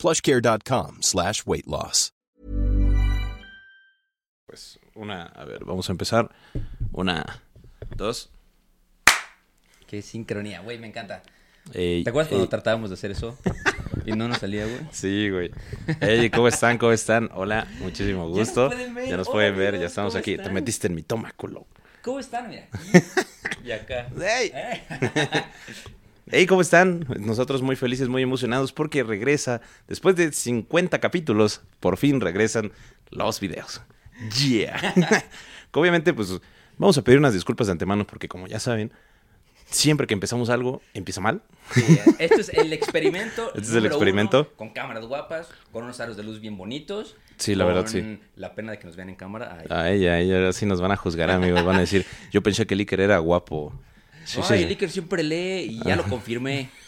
plushcare.com slash weight loss. Pues una, a ver, vamos a empezar. Una, dos. Qué sincronía, güey, me encanta. Ey, ¿Te acuerdas cuando ey. tratábamos de hacer eso? Y no nos salía, güey. Sí, güey. Hey, ¿cómo están? ¿Cómo están? Hola, muchísimo nos gusto. pueden ver. Ya nos Hola, pueden ver, ya estamos ¿cómo aquí. Te están? metiste en mi toma, culo. ¿Cómo están? Mira. aquí Y acá. ¡Ey! Eh. Hey, ¿cómo están? Nosotros muy felices, muy emocionados porque regresa, después de 50 capítulos, por fin regresan los videos. Yeah. Obviamente, pues vamos a pedir unas disculpas de antemano porque como ya saben, siempre que empezamos algo, empieza mal. Sí, Esto es el experimento. Este es el experimento. uno, con cámaras guapas, con unos aros de luz bien bonitos. Sí, la con verdad, sí. La pena de que nos vean en cámara. Ay, A ella, a ella ahora sí nos van a juzgar, amigos. Van a decir, yo pensé que el Iker era guapo. Sí, Ay, el Iker siempre lee y ya lo confirmé.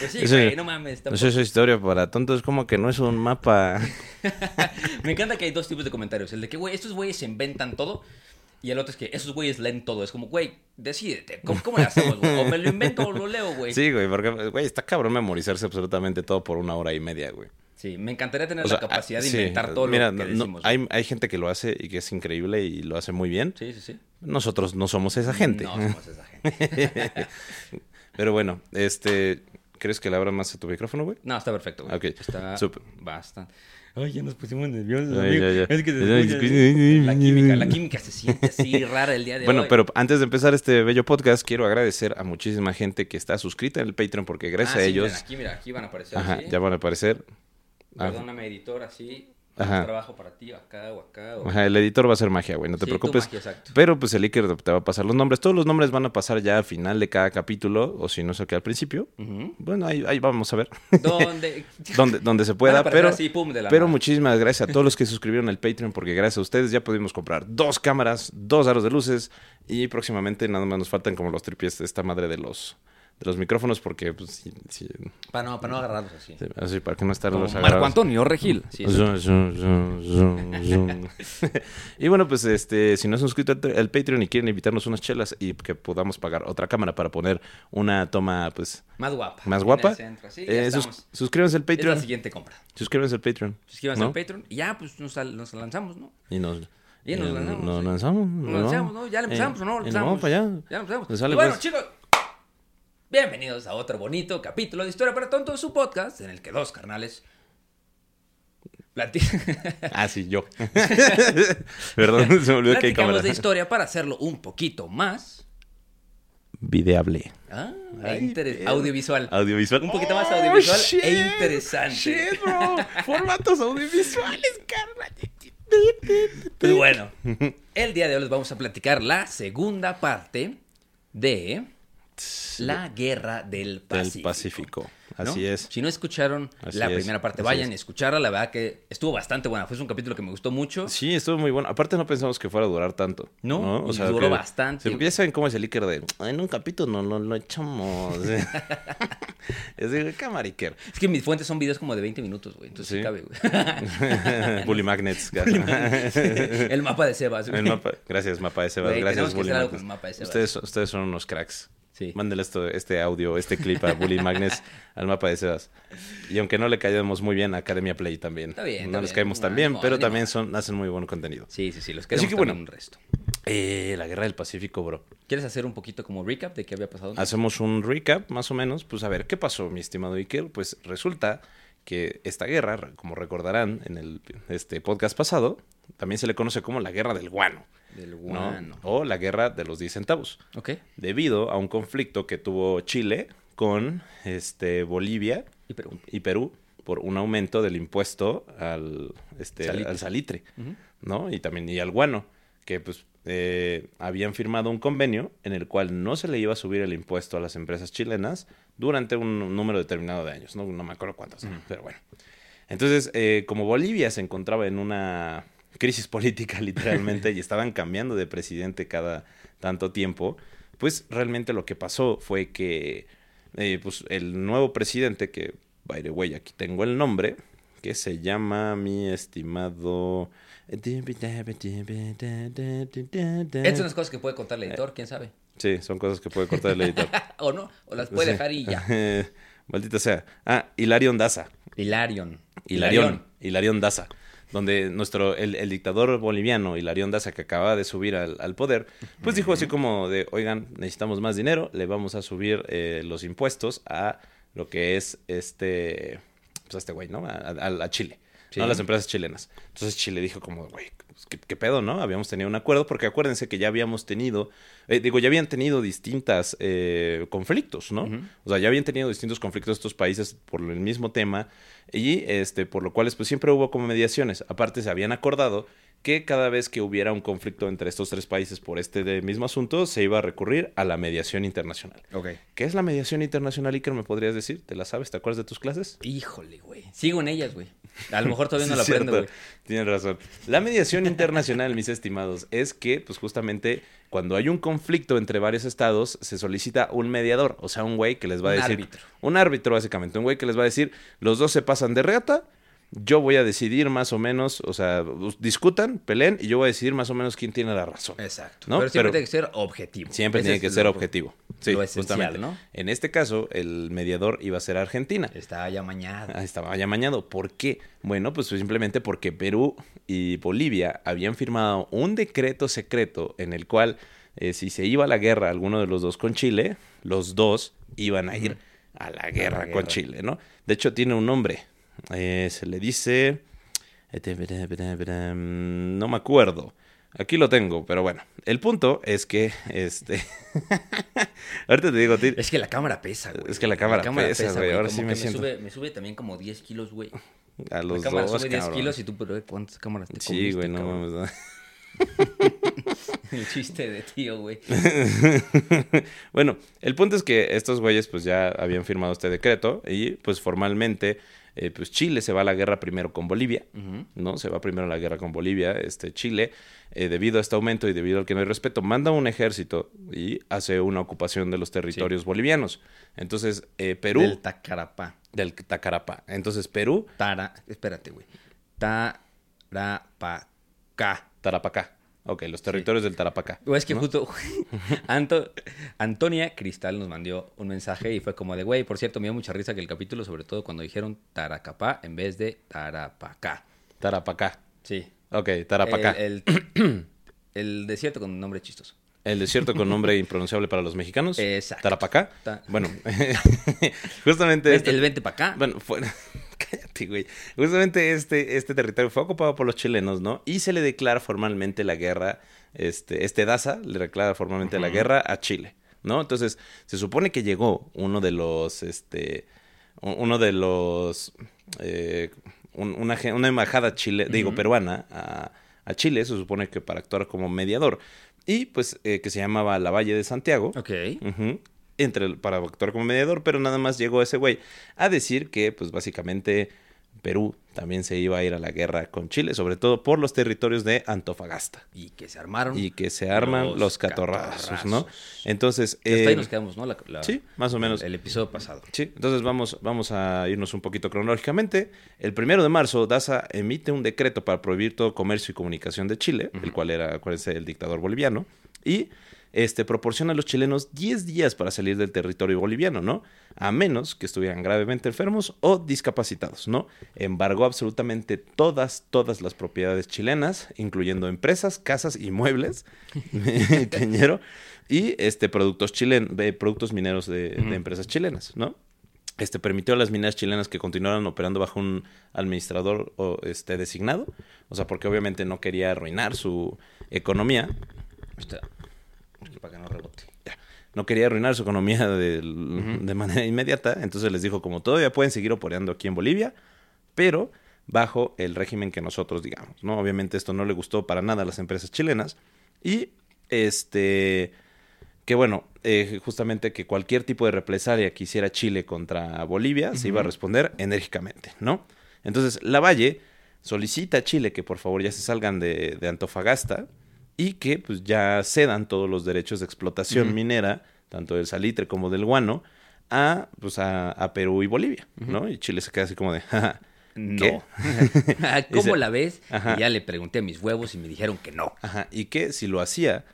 Pues sí, Ese- güey, no mames. Tampoco- sé esa historia para tontos, como que no es un mapa. Me encanta que hay dos tipos de comentarios. El de que, güey, estos güeyes se inventan todo. Y el otro es que esos güeyes leen todo. Es como, güey, decídete. ¿Cómo, cómo le hacemos, güey? O me lo invento o lo leo, güey. Sí, güey, porque, güey, está cabrón memorizarse absolutamente todo por una hora y media, güey. Sí, me encantaría tener O sea, la capacidad de sí, inventar todo mira, lo que no- decimos. hay, hay gente que lo hace y que es increíble y lo hace muy bien. Sí, sí, sí. Nosotros no somos esa gente. No somos esa gente. Pero bueno, este, ¿crees que le abra más a tu micrófono, güey? No, está perfecto, güey. Ok, Está súper. bastante. Ay, ya nos pusimos nerviosos, Ay, amigo. ya, ya. Es que se la química, la química se siente así rara el día de Bueno, hoy. pero antes de empezar este bello podcast, quiero agradecer a muchísima gente que está suscrita en el Patreon porque gracias Ah, a sí, ellos, aquí, mira, aquí van a aparecer. ajá, ¿sí? ya van a aparecer. Ah, Perdóname, editor, así. Ajá. Trabajo para ti, acá o acá. O... Ajá, el editor va a hacer magia, güey, no te Sí, preocupes. magia, exacto. Pero pues el Iker te va a pasar los nombres. Todos los nombres van a pasar ya al final de cada capítulo, o si no sé qué al principio. Bueno, ahí, ahí vamos a ver. Donde... donde, donde se pueda, pero, así, pum, de la pero muchísimas gracias a todos los que suscribieron al Patreon, porque gracias a ustedes ya pudimos comprar dos cámaras, dos aros de luces, y próximamente nada más nos faltan como los tripies de esta madre de los, de los micrófonos, porque pues sí, sí, Para no, para no agarrarlos así. sí, así para que no estar los Marco agarrados. Antonio Regil. Sí. Zoom, zoom, zoom, y bueno, pues este, si no se han suscrito al Patreon y quieren invitarnos unas chelas y que podamos pagar otra cámara para poner una toma pues Más guapa. más guapa, eh, sus- suscríbanse al Es la Patreon. siguiente compra. Suscríbanse al Patreon. Suscríbanse ¿no? al Patreon y ya, pues nos, lanzamos, ¿no? Y nos, Y nos eh, lanzamos, Nos lanzamos. Nos lanzamos, ¿no? Ya le empezamos, Eh, ¿o no? Empezamos. vamos para allá. Ya lo empezamos. Bueno, pues. chicos, bienvenidos a otro bonito capítulo de Historia para Tontos, su podcast en el que dos carnales platican. Ah, sí, yo. Perdón, se me olvidó que hay cámara. de historia para hacerlo un poquito más. Videable. Ah, Ay, audiovisual. Audiovisual. Un poquito más Oh, audiovisual shit, e interesante. shit, bro. Formatos audiovisuales, carnal. Pues bueno, el día de hoy les vamos a platicar la segunda parte de la Guerra del Pacífico. Del Pacífico. ¿no? Así es. Si no escucharon Así la es, primera parte, así vayan y escucharla. La verdad que estuvo bastante buena. Fue un capítulo que me gustó mucho. Sí, estuvo muy bueno. Aparte no pensamos que fuera a durar tanto. No, y duró bastante. porque ya saben cómo es el Iker de, en un capítulo no no lo echamos. es de cámara Iker. Es que mis fuentes son videos como de 20 minutos, güey. Entonces sí, cabe, güey. Bully Magnets. el mapa de Sebas, güey. El mapa, gracias, mapa de Sebas. Gracias, Bully Magnets. mapa de Sebas. Ustedes, ustedes son unos cracks. Sí. Mándele esto, este audio, este clip a Bully Magnets al mapa de Sebas. Y aunque no le caemos muy bien a Academia Play también. Está bien, No está les bien. caemos tan No, bien, pero también son, hacen muy buen contenido. Sí, sí, sí. Los queremos que también bueno. un resto. Eh, la Guerra del Pacífico, bro. ¿Quieres hacer un poquito como recap de qué había pasado? Hacemos un recap, más o menos. Pues a ver, ¿qué pasó, mi estimado Iker? Pues resulta que esta guerra, como recordarán en el este podcast pasado, también se le conoce como la Guerra del Guano. Del ¿no? guano. O la Guerra de los 10 centavos. Ok. Debido a un conflicto que tuvo Chile con este, Bolivia Y Perú. y Perú por un aumento del impuesto al, este, Salitre. al salitre. ¿no? Y también y al guano, que pues eh, habían firmado un convenio en el cual no se le iba a subir el impuesto a las empresas chilenas durante un número determinado de años, no, no me acuerdo cuántos, pero bueno. Entonces, eh, como Bolivia se encontraba en una crisis política literalmente y estaban cambiando de presidente cada tanto tiempo, pues realmente lo que pasó fue que eh, pues el nuevo presidente, que by the way aquí tengo el nombre, que se llama mi estimado... Estas son las cosas que puede contar el editor, quién sabe. Sí, son cosas que puede cortar el editor. o no, o las puede dejar y ya. Maldita sea. Ah, Hilarion Daza. Hilarion. Hilarión. Hilarión Daza. Donde nuestro, el, dictador boliviano, Hilarión Daza, que acaba de subir al, poder, pues dijo así como de, oigan, necesitamos más dinero, le vamos a subir eh, los impuestos a lo que es este, pues a este güey, ¿no? A Chile. Sí. ¿no? Las empresas chilenas. Entonces Chile dijo como, güey, pues, ¿qué, qué pedo, no? Habíamos tenido un acuerdo, porque acuérdense que ya habíamos tenido, eh, digo, ya habían tenido distintas eh, conflictos, ¿no? O sea, ya habían tenido distintos conflictos estos países por el mismo tema y este por lo cual pues siempre hubo como mediaciones. Aparte se habían acordado que cada vez que hubiera un conflicto entre estos tres países por este de mismo asunto se iba a recurrir a la mediación internacional. Ok. ¿Qué es la mediación internacional, Iker? ¿Me podrías decir? ¿Te la sabes? ¿Te acuerdas de tus clases? Híjole, güey. Sigo en ellas, güey. A lo mejor todavía no la aprendo, güey. Tienes razón. La mediación internacional, mis estimados, es que, pues justamente, cuando hay un conflicto entre varios estados, se solicita un mediador, o sea, un güey que les va a Un decir. árbitro. Un árbitro, básicamente. Un güey que les va a decir, los dos se pasan de reata. Yo voy a decidir más o menos, o sea, discutan, peleen, y yo voy a decidir más o menos quién tiene la razón. Exacto. ¿No? Pero siempre Pero- tiene que ser objetivo. Siempre Ese tiene que lo- ser objetivo. Sí, lo esencial, justamente. ¿no? En este caso, el mediador iba a ser Argentina. Está ya mañana. Ah, estaba ya mañado. ¿Por qué? Bueno, pues simplemente porque Perú y Bolivia habían firmado un decreto secreto en el cual eh, si se iba a la guerra alguno de los dos con Chile, los dos iban a ir a la guerra con guerra. Chile, ¿no? De hecho, tiene un nombre. Eh, se le dice... No me acuerdo. Aquí lo tengo, pero bueno. El punto es que, este... Ahorita te digo, Es que la cámara pesa, güey. Es que la cámara pesa, güey. Ahora Como sí que me siento- Sube, me sube también como 10 kilos, güey. a los la cámara dos, sube 10 cabrón. kilos y tú, pero eh, ¿cuántas cámaras te Sí, comiste, güey, no mames. El chiste de tío, güey. bueno, el punto es que estos güeyes pues ya habían firmado este decreto y pues formalmente eh, pues Chile se va a la guerra primero con Bolivia. ¿no? Se va primero a la guerra con Bolivia, este Chile, eh, debido a este aumento y debido al que no hay respeto, manda un ejército y hace una ocupación de los territorios bolivianos. Entonces, eh, Perú, Del del, Tacarapá. Tacarapá. Entonces, Perú, Tara... Espérate, güey. Tarapacá. Tarapacá. Ok, los territorios del Tarapacá. O es que ¿no? justo Anto- Antonia Cristal nos mandó un mensaje y fue como de, güey, por cierto, me dio mucha risa que el capítulo, sobre todo cuando dijeron Taracapá en vez de Tarapacá. Tarapacá. Sí. Ok, Tarapacá. El, el, el desierto con un nombre chistoso. El desierto con nombre impronunciable para los mexicanos. Exacto. Tarapacá. Ta- Bueno, justamente El, este. el vente para acá. Bueno, fue. Cállate, güey. Justamente este, este territorio fue ocupado por los chilenos, ¿no? Y se le declara formalmente la guerra. Este, este Daza le declara formalmente la guerra a Chile, ¿no? Entonces, se supone que llegó uno de los. Este. Uno de los. eh, un- una, una embajada chile, digo, peruana a, a Chile, se supone que para actuar como mediador. Y pues eh, que se llamaba La Valle de Santiago. Ok. Entre, para actuar como mediador, pero nada más llegó ese güey a decir que, pues básicamente, Perú también se iba a ir a la guerra con Chile, sobre todo por los territorios de Antofagasta. Y que se armaron. Y que se arman los, Los catorrazos, ¿no? Entonces, Que hasta ahí eh, nos quedamos, ¿no? La- la- sí, más o menos. El, el episodio pasado. Sí, entonces vamos, vamos a irnos un poquito cronológicamente. El primero de marzo, Daza emite un decreto para prohibir todo comercio y comunicación de Chile, el cual era, acuérdense, el dictador boliviano, y este, proporciona a los chilenos 10 días para salir del territorio boliviano, ¿no? A menos que estuvieran gravemente enfermos o discapacitados, ¿no? Embargó absolutamente todas, todas las propiedades chilenas, incluyendo empresas, casas y muebles, cañero, y este, productos, chilen, eh, productos mineros de, de empresas chilenas, ¿no? Este permitió a las mineras chilenas que continuaran operando bajo un administrador o, este, designado, o sea, porque obviamente no quería arruinar su economía, Para que no rebote. no quería arruinar su economía de, manera inmediata, entonces les dijo como todavía pueden seguir operando aquí en Bolivia, pero bajo el régimen que nosotros digamos, ¿no? Obviamente esto no le gustó para nada a las empresas chilenas y este que bueno, eh, justamente que cualquier tipo de represalia que hiciera Chile contra Bolivia se iba a responder enérgicamente, ¿no? Entonces, Lavalle solicita a Chile que por favor ya se salgan de, de Antofagasta y que pues ya cedan todos los derechos de explotación minera, tanto del salitre como del guano, a, pues a, a Perú y Bolivia, ¿no? Y Chile se queda así como de, "Jaja, No. ¿Cómo Dice- la ves? Ajá. Y ya le pregunté a mis huevos y me dijeron que no. Ajá, y que si lo hacía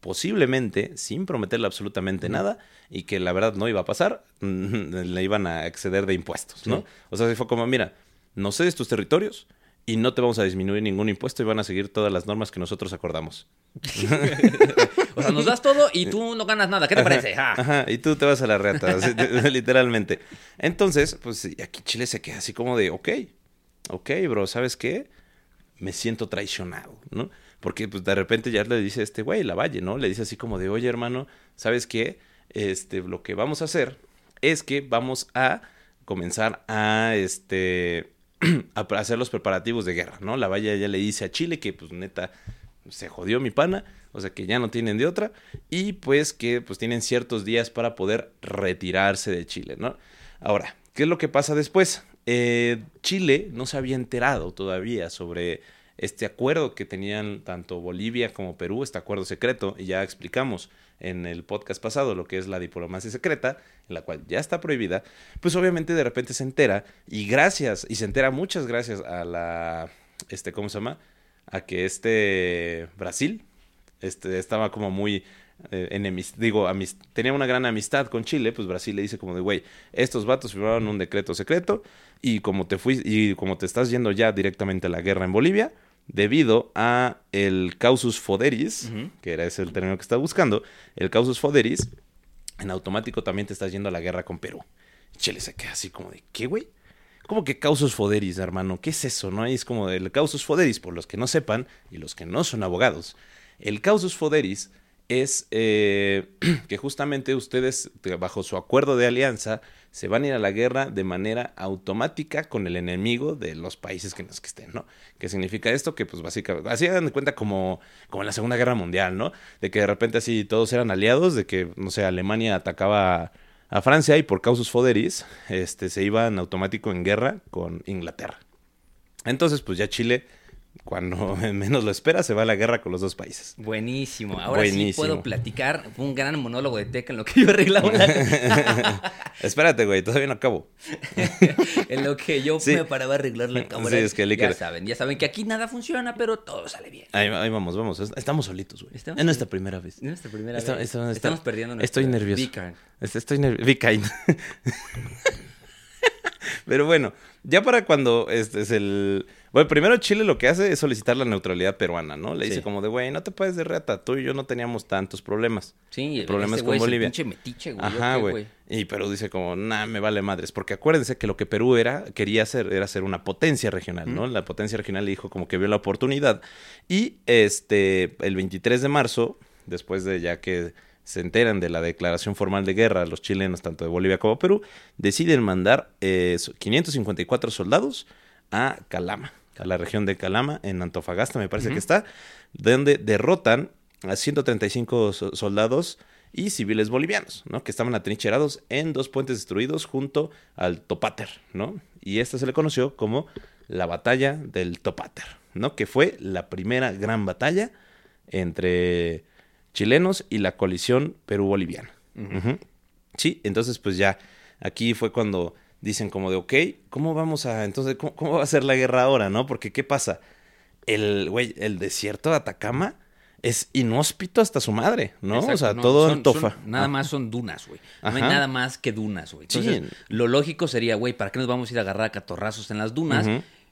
posiblemente sin prometerle absolutamente nada y que la verdad no iba a pasar, le iban a exceder de impuestos, ¿no? Sí. O sea, fue como, mira, no cedes tus territorios y no te vamos a disminuir ningún impuesto y van a seguir todas las normas que nosotros acordamos. O sea, nos das todo y tú no ganas nada. ¿Qué te parece? Ah. Ajá, y tú te vas a la reata, así, literalmente. Entonces, pues aquí Chile se queda así como de, ok, ok, bro, ¿sabes qué? Me siento traicionado, ¿no? Porque pues de repente ya le dice este güey, la Valle, ¿no? Le dice así como de, oye, hermano, ¿sabes qué? Este, lo que vamos a hacer es que vamos a comenzar a, este, a hacer los preparativos de guerra, ¿no? La Valle ya le dice a Chile que, pues, neta, se jodió mi pana, o sea que ya no tienen de otra, y pues que pues tienen ciertos días para poder retirarse de Chile, ¿no? Ahora, ¿qué es lo que pasa después? Eh, Chile no se había enterado todavía sobre este acuerdo que tenían tanto Bolivia como Perú, este acuerdo secreto, y ya explicamos en el podcast pasado lo que es la diplomacia secreta, en la cual ya está prohibida, pues obviamente de repente se entera, y gracias, y se entera muchas gracias a la, este, ¿cómo se llama? A que este Brasil, este, estaba como muy eh, enemis- digo, amis- tenía una gran amistad con Chile, pues Brasil le dice como de, güey, estos vatos firmaron un decreto secreto y como te fui y como te estás yendo ya directamente a la guerra en Bolivia, debido a el causus foderis, que era ese el término que estaba buscando, el causus foderis, en automático también te estás yendo a la guerra con Perú. Chile se queda así como de, ¿qué, güey? ¿Cómo que causus foderis, hermano? ¿Qué es eso? ¿No? Es como el causus foderis, por los que no sepan y los que no son abogados. El causus foderis es eh, que justamente ustedes, de- bajo su acuerdo de alianza, se van a ir a la guerra de manera automática con el enemigo de los países que en los estén, ¿no? ¿Qué significa esto? Que pues básicamente, así de cuenta como, como en la Segunda Guerra Mundial, ¿no? De que de repente así todos eran aliados, de que, no sé, Alemania atacaba a Francia y por causus foderis, este, se iba en automático en guerra con Inglaterra. Entonces, pues ya Chile, cuando menos lo espera, se va a la guerra con los dos países. Buenísimo. Ahora sí puedo platicar. Fue un gran monólogo de Teca en lo que yo arreglaba la... Espérate, güey, todavía no acabo. en lo que yo Sí. me paraba a arreglar la cámara. Sí, es que el ya saben, ya saben que aquí nada funciona, pero todo sale bien. Ahí, ahí vamos, vamos. Es- Estamos solitos, güey. Estamos Es nuestra primera vez. Es nuestra primera vez. esta- esta- Estamos perdiendo nuestra Estoy nervioso. Estoy nervioso. Be kind. Pero bueno, ya para cuando este es el... Bueno, primero Chile lo que hace es solicitar la neutralidad peruana, ¿no? Le dice como de, güey, no te puedes de reta, tú y yo no teníamos tantos problemas. Sí, El problema este es con el Bolivia. pinche metiche, güey. Ajá, ¿o qué, güey. Y Perú dice como, nah, me vale madres. Porque acuérdense que lo que Perú era, quería hacer, era ser una potencia regional, ¿no? La potencia regional le dijo como que vio la oportunidad. Y este, el 23 de marzo, después de ya que se enteran de la declaración formal de guerra los chilenos, tanto de Bolivia como Perú, deciden mandar eh, 554 soldados a Calama, a la región de Calama, en Antofagasta, me parece que está, donde derrotan a 135 so- soldados y civiles bolivianos, ¿no? Que estaban atrincherados en dos puentes destruidos junto al Topater, ¿no? Y esta se le conoció como la batalla del Topater, ¿no? Que fue la primera gran batalla entre chilenos y la coalición Perú-Boliviana. Sí, entonces pues ya aquí fue cuando dicen como de, ok, ¿cómo vamos a, entonces, cómo, cómo va a ser la guerra ahora, no? Porque, ¿qué pasa? El, güey, el desierto de Atacama es inhóspito hasta su madre, ¿no? Exacto, o sea, no, todo son- en tofa. son- nada Ah. más son dunas, güey. No hay nada más que dunas, güey. Sí. Entonces, lo lógico sería, güey, ¿para qué nos vamos a ir a agarrar a catorrazos en las dunas?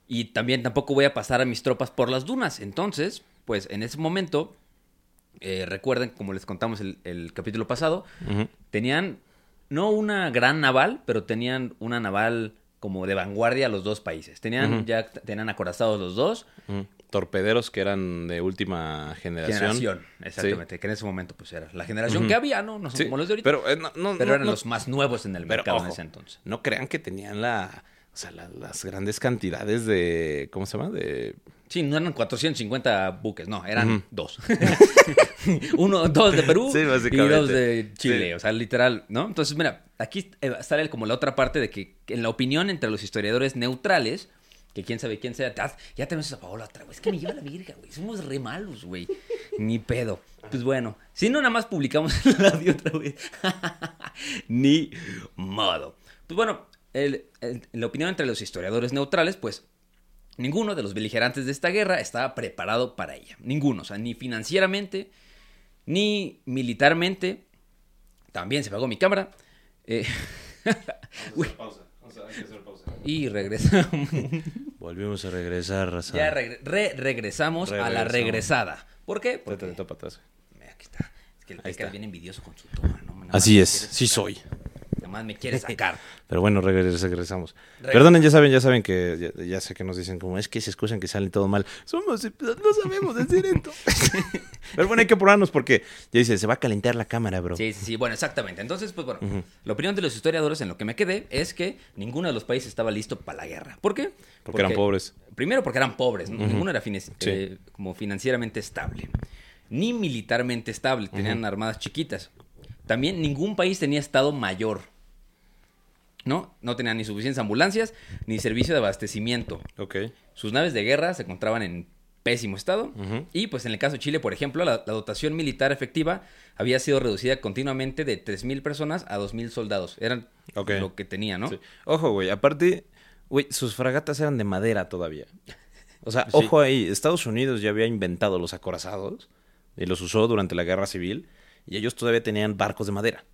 Y también tampoco voy a pasar a mis tropas por las dunas. Entonces, pues en ese momento, eh, recuerden, como les contamos el, el capítulo pasado, tenían no una gran naval, pero tenían una naval como de vanguardia los dos países. Tenían ya tenían acorazados los dos. Torpederos que eran de última generación. Generación, exactamente. Que en ese momento pues era la generación que había, ¿no? No son Sí, como los de ahorita. Pero, eh, no, no, Pero no, eran los más nuevos en el pero, mercado en ese entonces. No crean que tenían la, o sea, la- las grandes cantidades de, ¿cómo se llama? De Sí, no eran 450 buques, no, eran dos. Uno, dos de Perú Sí, y dos de Chile, Sí. o sea, literal, ¿no? Entonces, mira, aquí eh, sale como la otra parte de que en la opinión entre los historiadores neutrales, que quién sabe quién sea. Ah, Ya tenemos a Paola otra, güey. Es que me lleva la virga, güey. Somos re malos, güey. Ni pedo. Pues bueno, si no, nada más publicamos el audio otra vez. Ni modo. Pues bueno, el- el- la opinión entre los historiadores neutrales, pues ninguno de los beligerantes de esta guerra estaba preparado para ella. Ninguno, o sea, ni financieramente, ni militarmente. También se apagó mi cámara. Eh, pausa. Vamos a hacer pausa. y regresamos. Volvimos a regresar, raza. ya regre- re- regresamos a la regresada. ¿Por qué? Porque... te- te. Mira, aquí está. Es que el Ahí está. es bien envidioso con su toma, ¿no? Así es, sí soy. Nada más me quiere sacar. Pero bueno, regres- regresamos. Perdonen, ya saben, ya saben que ya, ya sé que nos dicen como es que se excusan que sale todo mal. Somos no sabemos decir esto. Pero bueno, hay que apurarnos porque ya dice, se va a calentar la cámara, bro. Sí, sí, sí, bueno, exactamente. Entonces, pues bueno, la opinión de los historiadores en lo que me quedé es que ninguno de los países estaba listo para la guerra. ¿Por qué? Porque eran pobres. Primero porque eran pobres, ¿no? ninguno era Sí. eh, como financieramente estable, ni militarmente estable, tenían armadas chiquitas. También ningún país tenía estado mayor. ¿No? No tenían ni suficientes ambulancias ni servicio de abastecimiento. Ok. Sus naves de guerra se encontraban en pésimo estado. Y pues en el caso de Chile, por ejemplo, la, la dotación militar efectiva había sido reducida continuamente de 3.000 personas a 2.000 soldados. Eran lo que tenía, ¿no? Sí. Ojo, güey, aparte, güey, sus fragatas eran de madera todavía. O sea, Sí. ojo ahí, Estados Unidos ya había inventado los acorazados y los usó durante la guerra civil y ellos todavía tenían barcos de madera.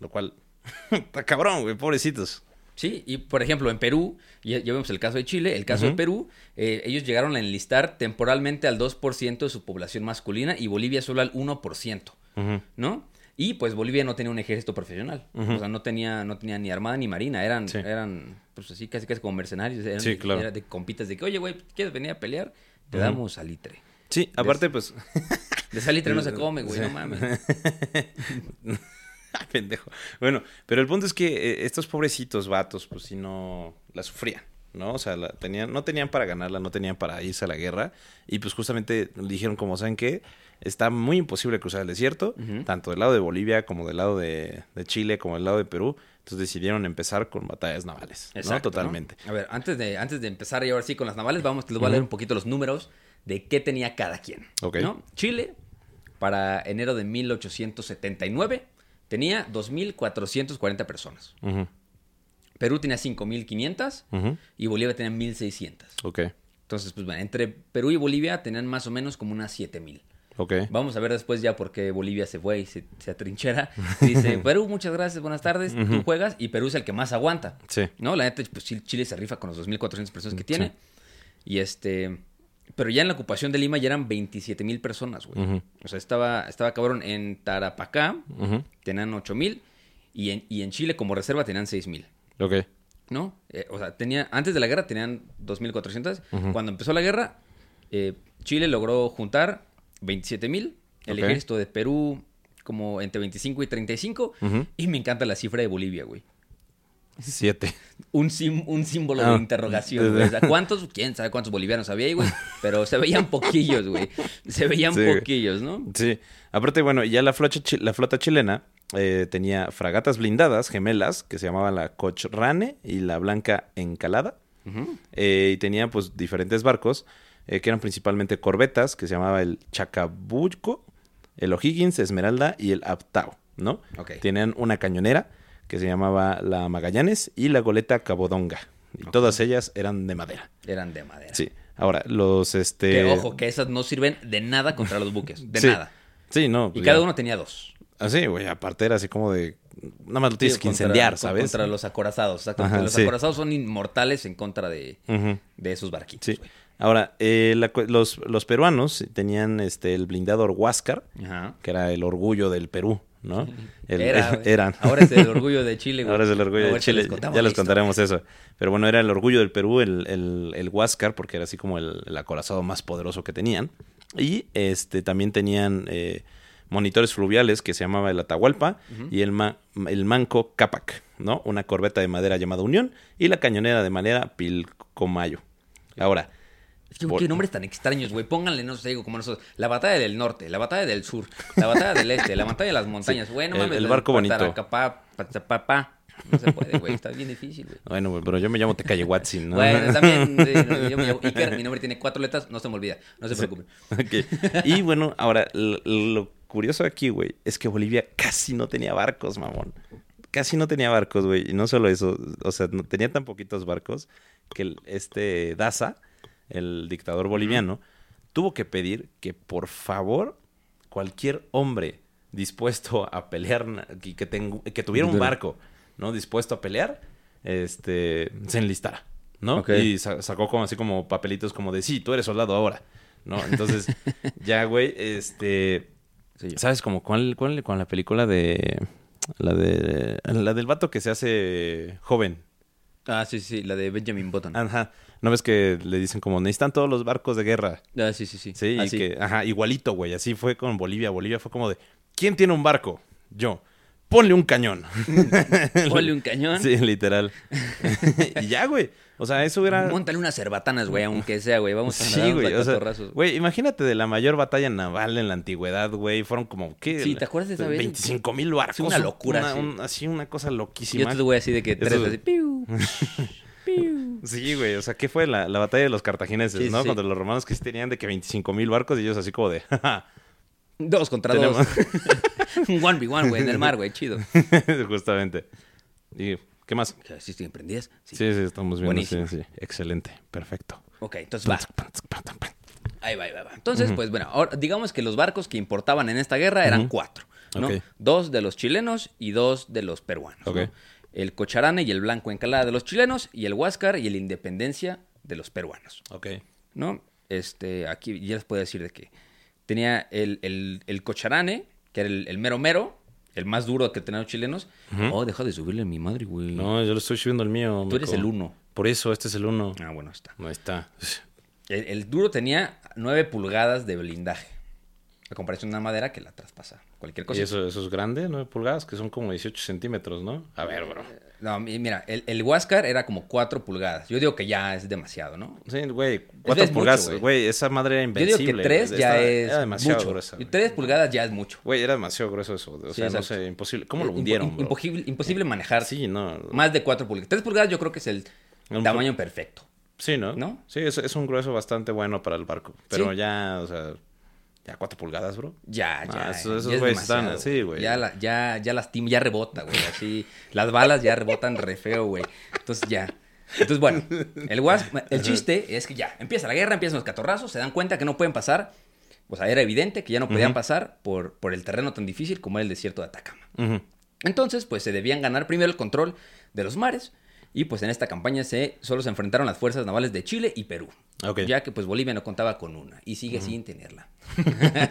Lo cual, está cabrón, güey, pobrecitos. Sí, y por ejemplo, en Perú, ya, ya vemos el caso de Chile, el caso de. Perú, eh, ellos llegaron a enlistar temporalmente al 2% de su población masculina y Bolivia solo al 1%, Ujú. ¿no? Y pues Bolivia no tenía un ejército profesional, o sea, no tenía, no tenía ni armada ni marina, eran, Sí. eran pues así casi casi como mercenarios, eran, Sí, claro. era de compitas de que, oye, güey, ¿quieres venir a pelear? Te damos salitre. Sí, aparte, pues, De salitre no se come, güey, no mames. Pendejo. Bueno, pero el punto es que eh, estos pobrecitos vatos, pues sí no la sufrían, ¿no? O sea, la tenían, no tenían para ganarla, no tenían para irse a la guerra. Y pues justamente dijeron, como saben que está muy imposible cruzar el desierto, tanto del lado de Bolivia como del lado de, de Chile, como del lado de Perú. Entonces decidieron empezar con batallas navales, ¿no? Totalmente. A ver, antes de, antes de empezar y ahora sí con las navales, vamos, les voy a leer un poquito los números de qué tenía cada quien. ¿no? Chile, para enero de 1879, tenía 2.440 personas. Perú tenía 5.500 ujú. y Bolivia tenía 1.600. Ok, Entonces, pues bueno, entre Perú y Bolivia tenían más o menos como unas 7.000. ok. Vamos a ver después ya por qué Bolivia se fue y se, se atrinchera. Dice, Perú, muchas gracias, buenas tardes, tú juegas y Perú es el que más aguanta. Sí. ¿No? La neta, pues Chile, Chile se rifa con los 2.400 personas que tiene. Y este... Pero ya en la ocupación de Lima ya eran 27 mil personas, güey. O sea, estaba, estaba cabrón. En Tarapacá tenían 8 mil. Y en, y en Chile como reserva tenían 6 mil. Ok. ¿No? Eh, o sea, tenía, antes de la guerra tenían 2.400. Ujú. Cuando empezó la guerra, eh, Chile logró juntar 27 mil. El Ok. ejército de Perú como entre 25 y 35. Ujú. Y me encanta la cifra de Bolivia, güey. Siete. Un, sim- un símbolo Ah. de interrogación, güey. O sea, ¿cuántos? ¿Quién sabe cuántos bolivianos había ahí, güey? Pero se veían poquillos, güey. Se veían Sí, poquillos, ¿no? Sí, aparte, bueno, ya la flota, la flota chilena eh, tenía fragatas blindadas gemelas que se llamaban la Cochrane y la Blanca Encalada. Eh, y tenía pues diferentes barcos eh, que eran principalmente corbetas que se llamaba el Chacabuco, el O'Higgins, Esmeralda y el Aptao, ¿no? Ok. Tenían una cañonera que se llamaba la Magallanes y la goleta Cabodonga. Y todas ellas eran de madera. Eran de madera. Sí. Ahora, los este. Que ojo, que esas no sirven de nada contra los buques. De Sí. nada. Sí, no. Y pues cada uno tenía dos. Así, güey, aparte era así como de. Nada más lo tienes Sí, que incendiar, ¿sabes? Contra los acorazados. exactamente. Ajá, los sí. acorazados son inmortales en contra de, de esos barquitos. Sí. Ahora, eh, la los, los peruanos tenían este el blindado Huáscar, Ajá. que era el orgullo del Perú, ¿no? El- Era, eran. Ahora es el orgullo de Chile, güey. Ahora es el orgullo de Chile. les contamos ya les contaremos eso. Pero bueno, era el orgullo del Perú, el, el, el Huáscar, porque era así como el, el acorazado más poderoso que tenían. Y este también tenían eh, monitores fluviales que se llamaba el Atahualpa y el, ma- el Manco Capac, ¿no? Una corbeta de madera llamada Unión y la cañonera de madera Pilcomayo. Ahora, Es que Por- qué nombres tan extraños, güey. Pónganle, no sé, digo, como nosotros. La batalla del norte, la batalla del sur, la batalla del este, la batalla de las montañas. Güey, no El- mames. el barco bonito. Pataracapá, Pachapapá. No se puede, güey. Está bien difícil, güey. Bueno, güey, pero yo me llamo Tecayehuatzin, ¿no? Bueno, también. eh, yo me llamo Iker, mi nombre tiene cuatro letras, no se me olvida. No se preocupen. Y bueno, ahora, lo, lo curioso aquí, güey, es que Bolivia casi no tenía barcos, mamón. Casi no tenía barcos, güey. Y no solo eso, o sea, no, tenía tan poquitos barcos que el- este Daza, el dictador boliviano, tuvo que pedir que por favor cualquier hombre dispuesto a pelear que, que tuviera un barco, ¿no? Dispuesto a pelear, este, se enlistara, ¿no? Y sa- sacó como así como papelitos como de, sí, tú eres soldado ahora, ¿no? Entonces, ya, güey, este... Sí. ¿Sabes como cuál, cuál, con la película de... La de... La del vato que se hace joven. Ah, sí, sí, la de Benjamin Button. Ah, Ajá. ¿No ves que le dicen como, necesitan todos los barcos de guerra? sí, sí, sí. Sí, y Así. que, ajá, igualito, güey. Así fue con Bolivia. Bolivia fue como de, ¿quién tiene un barco? Yo. Ponle un cañón. Ponle un cañón. Sí, literal. y ya, güey. O sea, eso era... Móntale unas cerbatanas, güey, aunque sea, güey. Vamos a Sí, güey. O sea, güey, imagínate de la mayor batalla naval en la antigüedad, güey. Fueron como, ¿qué? Sí, ¿te acuerdas de esa vez? 25 mil barcos. Una locura, Una- sí. un- así, una cosa loquísima. yo te voy así de que tres así. piu, piu. Sí, güey. O sea, ¿qué fue la, la batalla de los cartagineses, Sí, no? sí. Contra los romanos que tenían de que 25 mil barcos y ellos así como de. Dos contra Tenemos- dos. Un one v one, güey, en el mar, güey. Chido. Justamente. Y, ¿qué más? ¿Sí estoy emprendidas? Sí, sí, estamos viendo. Sí, Buenísimo. sí. Excelente. Perfecto. Ok, entonces va. Ahí va, ahí va, va. Entonces, pues bueno, ahora, digamos que los barcos que importaban en esta guerra eran cuatro, ¿no? Dos de los chilenos y dos de los peruanos. ¿no? Ok. El Cocharane y el Blanco Encalada de los chilenos y el Huáscar y el Independencia de los peruanos, Ok. ¿no? Este, aquí ya les puedo decir de que tenía el, el, el Cocharane, que era el, el mero mero, el más duro que tenían los chilenos. Oh, deja de subirle a mi madre, güey. No, yo lo estoy subiendo el mío. Tú eres el uno. Por eso, este es el uno. Ah, bueno, está. No está. El, el duro tenía 9 pulgadas de blindaje. A comparación de una madera que la traspasa. Cualquier cosa. Y eso, eso es grande, 9 pulgadas, que son como 18 centímetros, ¿no? A ver, bro. No, mi- mira, el, el Huáscar era como 4 pulgadas. Yo digo que ya es demasiado, ¿no? Sí, güey, Es 4 mucho, pulgadas, güey. güey, esa madre era Yo invencible. digo que 3 ya es Era demasiado mucho. gruesa. güey. 3 pulgadas ya es mucho. Güey, era demasiado grueso eso. O Sí, sea, no sé, imposible. ¿Cómo lo Impo- hundieron, im- bro? imposible, imposible manejar Sí, no. más de 4 pulgadas. 3 pulgadas yo creo que es el Un tamaño perfecto. Sí, ¿no? ¿No? Sí, es, es un grueso bastante bueno para el barco. Pero Sí. ya, o sea, ya 4 pulgadas, bro. Ya, Ah, ya. esos- esos ya es güeyes están demasiado, así, güey. Ya, la- ya, ya lastima, ya rebota, güey. Así, las balas ya rebotan re feo, güey. Entonces ya. Entonces, bueno, el, guas- el chiste es que ya, empieza la guerra, empiezan los catorrazos, se dan cuenta que no pueden pasar. O sea, era evidente que ya no podían pasar por, por el terreno tan difícil como era el desierto de Atacama. Entonces, pues se debían ganar primero el control de los mares. Y pues en esta campaña se, solo se enfrentaron las fuerzas navales de Chile y Perú. Ya que pues Bolivia no contaba con una y sigue sin tenerla.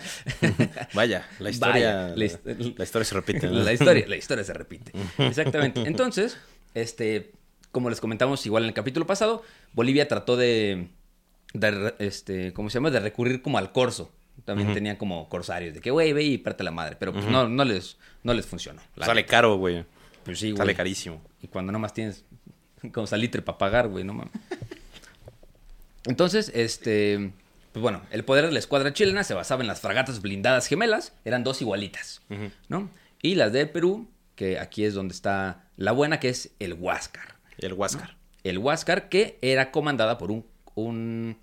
Vaya, la historia. Vaya, la, la hist- la historia se repite. ¿no? La historia, la historia se repite. Exactamente. Entonces, este, como les comentamos igual en el capítulo pasado, Bolivia trató de, de este, ¿cómo se llama? De recurrir como al corso. También tenían como corsarios, de que, güey, ve y parte la madre. Pero pues no, no, les, no les funcionó. Sale neta. caro, güey. Pues sí, güey. Sale carísimo. Y cuando nomás tienes como salitre para pagar, güey, no mames. Entonces, este, pues bueno, el poder de la escuadra chilena se basaba en las fragatas blindadas gemelas, eran dos igualitas, ¿no? Y las de Perú, que aquí es donde está la buena, que es el Huáscar. El Huáscar. El Huáscar, que era comandada por un, un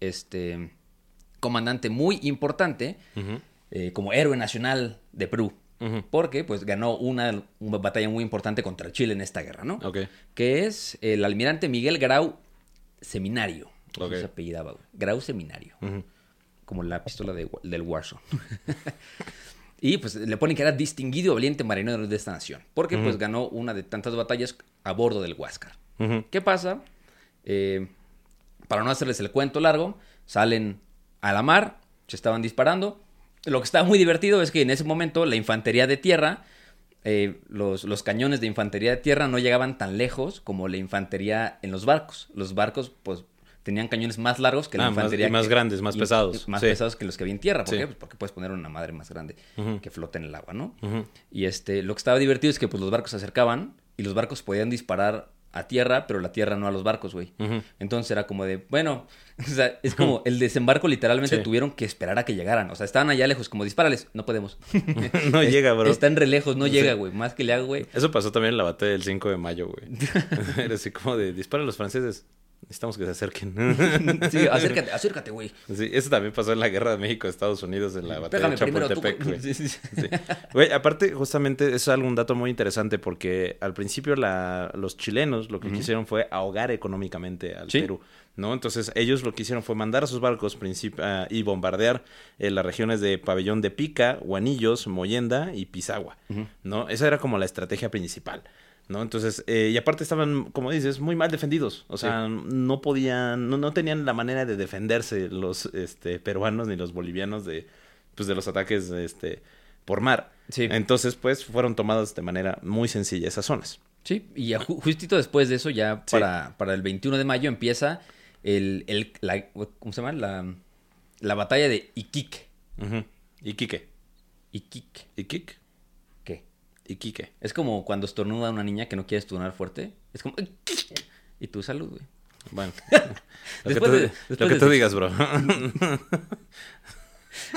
este, comandante muy importante, eh, como héroe nacional de Perú. Porque pues ganó una, una batalla muy importante contra Chile en esta guerra, ¿no? Ok. Que es el almirante Miguel Grau Seminario. Así Ok. se apellidaba, güey. Grau Seminario. Como la pistola de- del Warzone. y pues le ponen que era distinguido y valiente marinero de esta nación. Porque pues ganó una de tantas batallas a bordo del Huáscar. ¿Qué pasa? Eh, para no hacerles el cuento largo, salen a la mar, se estaban disparando. Lo que estaba muy divertido es que en ese momento la infantería de tierra, eh, los, los cañones de infantería de tierra no llegaban tan lejos como la infantería en los barcos. Los barcos, pues, tenían cañones más largos que la Ah, más- infantería. y más que- grandes, más y- pesados. Más Sí. pesados que los que había en tierra. ¿Por Sí. qué? Pues porque puedes poner una madre más grande que flota en el agua, ¿no? Y este, lo que estaba divertido es que pues, los barcos se acercaban y los barcos podían disparar a tierra, pero la tierra no a los barcos, güey. Entonces era como de, bueno, o sea, es como el desembarco literalmente Sí. tuvieron que esperar a que llegaran. O sea, estaban allá lejos, como dispárales, no podemos. No Es- llega, bro. Están re lejos, no Sí. llega, güey. Más que le hago, güey. Eso pasó también en la batalla del 5 de mayo, güey. Era así como de, dispara a los franceses. Necesitamos que se acerquen. Sí, acércate, acércate, güey. Sí, eso también pasó en la guerra de México-Estados Unidos en la batalla de Chapultepec, güey. Sí, sí, sí. Güey, aparte, justamente, eso es algún dato muy interesante porque al principio la, los chilenos lo que quisieron fue ahogar económicamente al. Perú, ¿no? Entonces ellos lo que hicieron fue mandar a sus barcos ah, y bombardear eh, las regiones de Pabellón de Pica, Guanillos, Moyenda y Pisagua, ¿no? Esa era como la estrategia principal. ¿No? Entonces, eh, y aparte estaban, como dices, muy mal defendidos. O sea, no podían, no, no tenían la manera de defenderse los este, peruanos ni los bolivianos de, pues, de los ataques este, por mar. Sí. Entonces, pues, fueron tomadas de manera muy sencilla esas zonas. Sí, y ya ju- justito después de eso, ya Sí. para, para el 21 de mayo empieza el, el la, ¿cómo se llama? La, la batalla de Iquique. Iquique. Iquique. Iquique. Iquique. Es como cuando estornuda una niña que no quiere estornudar fuerte. Es como... Y tu salud, güey. Bueno. lo que tú, de- lo después que de- tú digas, bro.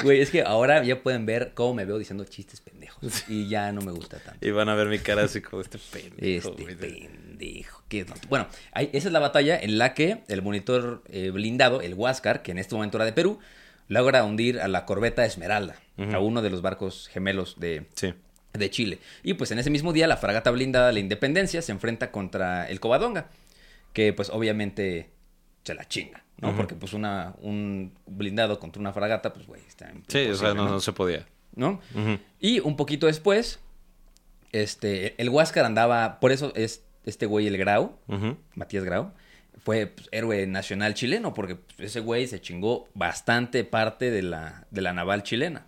Güey, es que ahora ya pueden ver cómo me veo diciendo chistes pendejos. Y ya no me gusta tanto. y van a ver mi cara así como este pendejo. Este güey. pendejo. ¿qué? Bueno, ahí- esa es la batalla en la que el monitor eh, blindado, el Huáscar, que en este momento era de Perú, logra hundir a la corbeta Esmeralda, a uno de los barcos gemelos de, Sí. De Chile. Y pues en ese mismo día la fragata blindada La Independencia se enfrenta contra el Covadonga, que pues obviamente se la chinga, ¿no? Porque pues una, un blindado contra una fragata, pues güey, está Sí, o sea, no, no se podía. ¿no? Y un poquito después, este, el Huáscar andaba, por eso es este güey el Grau. Matías Grau, fue pues, héroe nacional chileno, porque pues, ese güey se chingó bastante parte de la, de la naval chilena.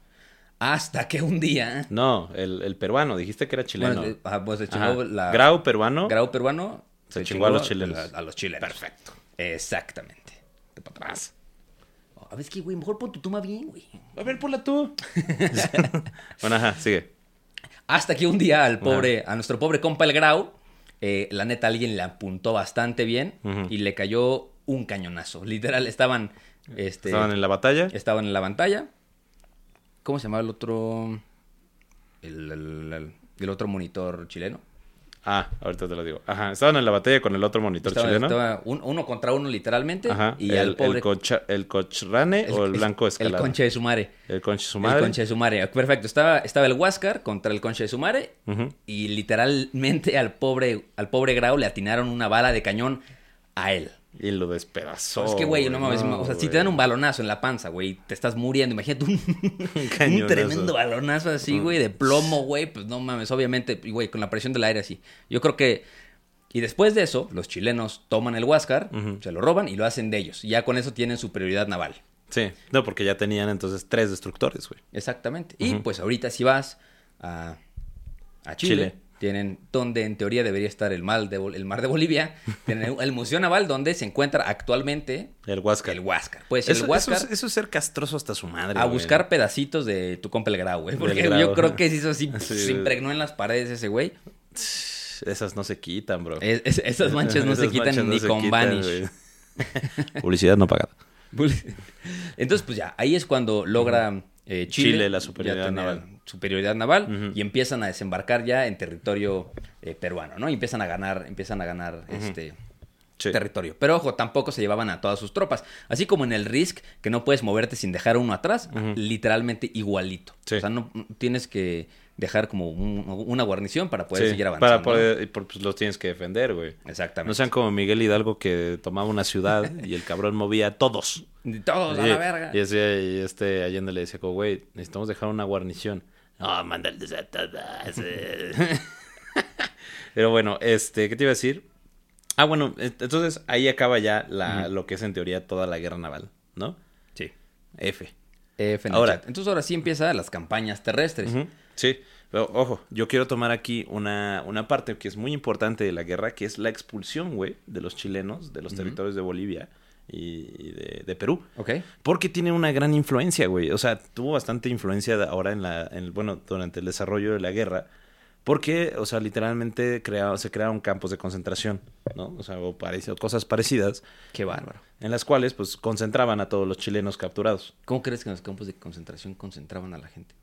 Hasta que un día... No, el, el peruano, dijiste que era chileno. Bueno, ajá, pues se Ajá. chingó la... Grau peruano. Grau peruano. Se chingó a los chilenos. A, a los chilenos. Perfecto. Exactamente. De para atrás. A ver, es que, güey, mejor pon tu toma bien, güey. A ver, ponla tú. bueno, ajá, sigue. Hasta que un día al pobre, a nuestro pobre compa el Grau, eh, la neta alguien le apuntó bastante bien y le cayó un cañonazo. Literal, estaban, este, Estaban en la batalla. estaban en la pantalla. ¿Cómo se llamaba el otro, el, el- el- el otro monitor chileno? Ah, ahorita te lo digo. Ajá, estaban en la batalla con el otro monitor Estaba, chileno. estaba un- uno contra uno literalmente Ajá. y el, pobre el, concha- el Cochrane o el Blanco el Escalada. concha de su madre. El conche su El madre. concha de su madre. Perfecto. Estaba, estaba el Huáscar contra el concha de su madre. Ujú. Y literalmente al pobre, al pobre Grau le atinaron una bala de cañón a él. Y lo despedazó. es que, güey, no mames. o sea, si te dan un balonazo en la panza, güey, te estás muriendo. Imagínate un, un tremendo balonazo así, güey, de plomo, güey. Pues no mames, obviamente, güey, con la presión del aire así. Yo creo que. Y después de eso, los chilenos toman el Huáscar, se lo roban y lo hacen de ellos. Y ya con eso tienen superioridad naval. Sí, no, porque ya tenían entonces tres destructores, güey. Exactamente. Y pues ahorita si vas a, a Chile, Chile. Tienen donde en teoría debería estar el, mar de, el mar de Bolivia, tienen el Museo Naval donde se encuentra actualmente El Huáscar. el Huáscar. Puede ser Eso, el Huáscar eso es, eso es ser castroso hasta su madre. a güey. buscar pedacitos de tu compa el Grau, güey. Porque Grau. yo creo que hizo así, Sí. se impregnó en las paredes ese güey. Esas no se quitan, bro. Es- es- esas manchas no se quitan no ni con quitan, vanish. Publicidad no pagada. Entonces, pues ya, ahí es cuando logra eh, Chile, Chile la superioridad naval. Superioridad naval y empiezan a desembarcar ya en territorio eh, peruano, ¿no? Y empiezan a ganar, empiezan a ganar este Sí. territorio. Pero ojo, tampoco se llevaban a todas sus tropas. Así como en el Risk, que no puedes moverte sin dejar uno atrás, literalmente igualito. Sí. O sea, no tienes que dejar como un- una guarnición para poder Sí, seguir avanzando. Para poder, pues los tienes que defender, güey. Exactamente. No sean como Miguel Hidalgo que tomaba una ciudad y el cabrón movía a todos. Todos a Y- la verga. Y, y este Allende le decía como, güey, necesitamos dejar una guarnición. No, mándales a todas. eh". Pero bueno, este, ¿qué te iba a decir? Ah, bueno, entonces ahí acaba ya la, lo que es en teoría toda la guerra naval, ¿no? Sí. F. F en el Ahora- chat. Entonces ahora sí empiezan las campañas terrestres. Sí, pero ojo, yo quiero tomar aquí una, una parte que es muy importante de la guerra, que es la expulsión, güey, de los chilenos de los territorios de Bolivia y, de, de Perú. ¿Ok? Porque tiene una gran influencia, güey. O sea, tuvo bastante influencia ahora en la, en bueno, durante el desarrollo de la guerra. Porque, o sea, literalmente crea- se crearon campos de concentración, ¿no? O sea, o parecido, cosas parecidas, Qué bárbaro. en las cuales, pues, concentraban a todos los chilenos capturados. ¿Cómo crees que en los campos de concentración concentraban a la gente?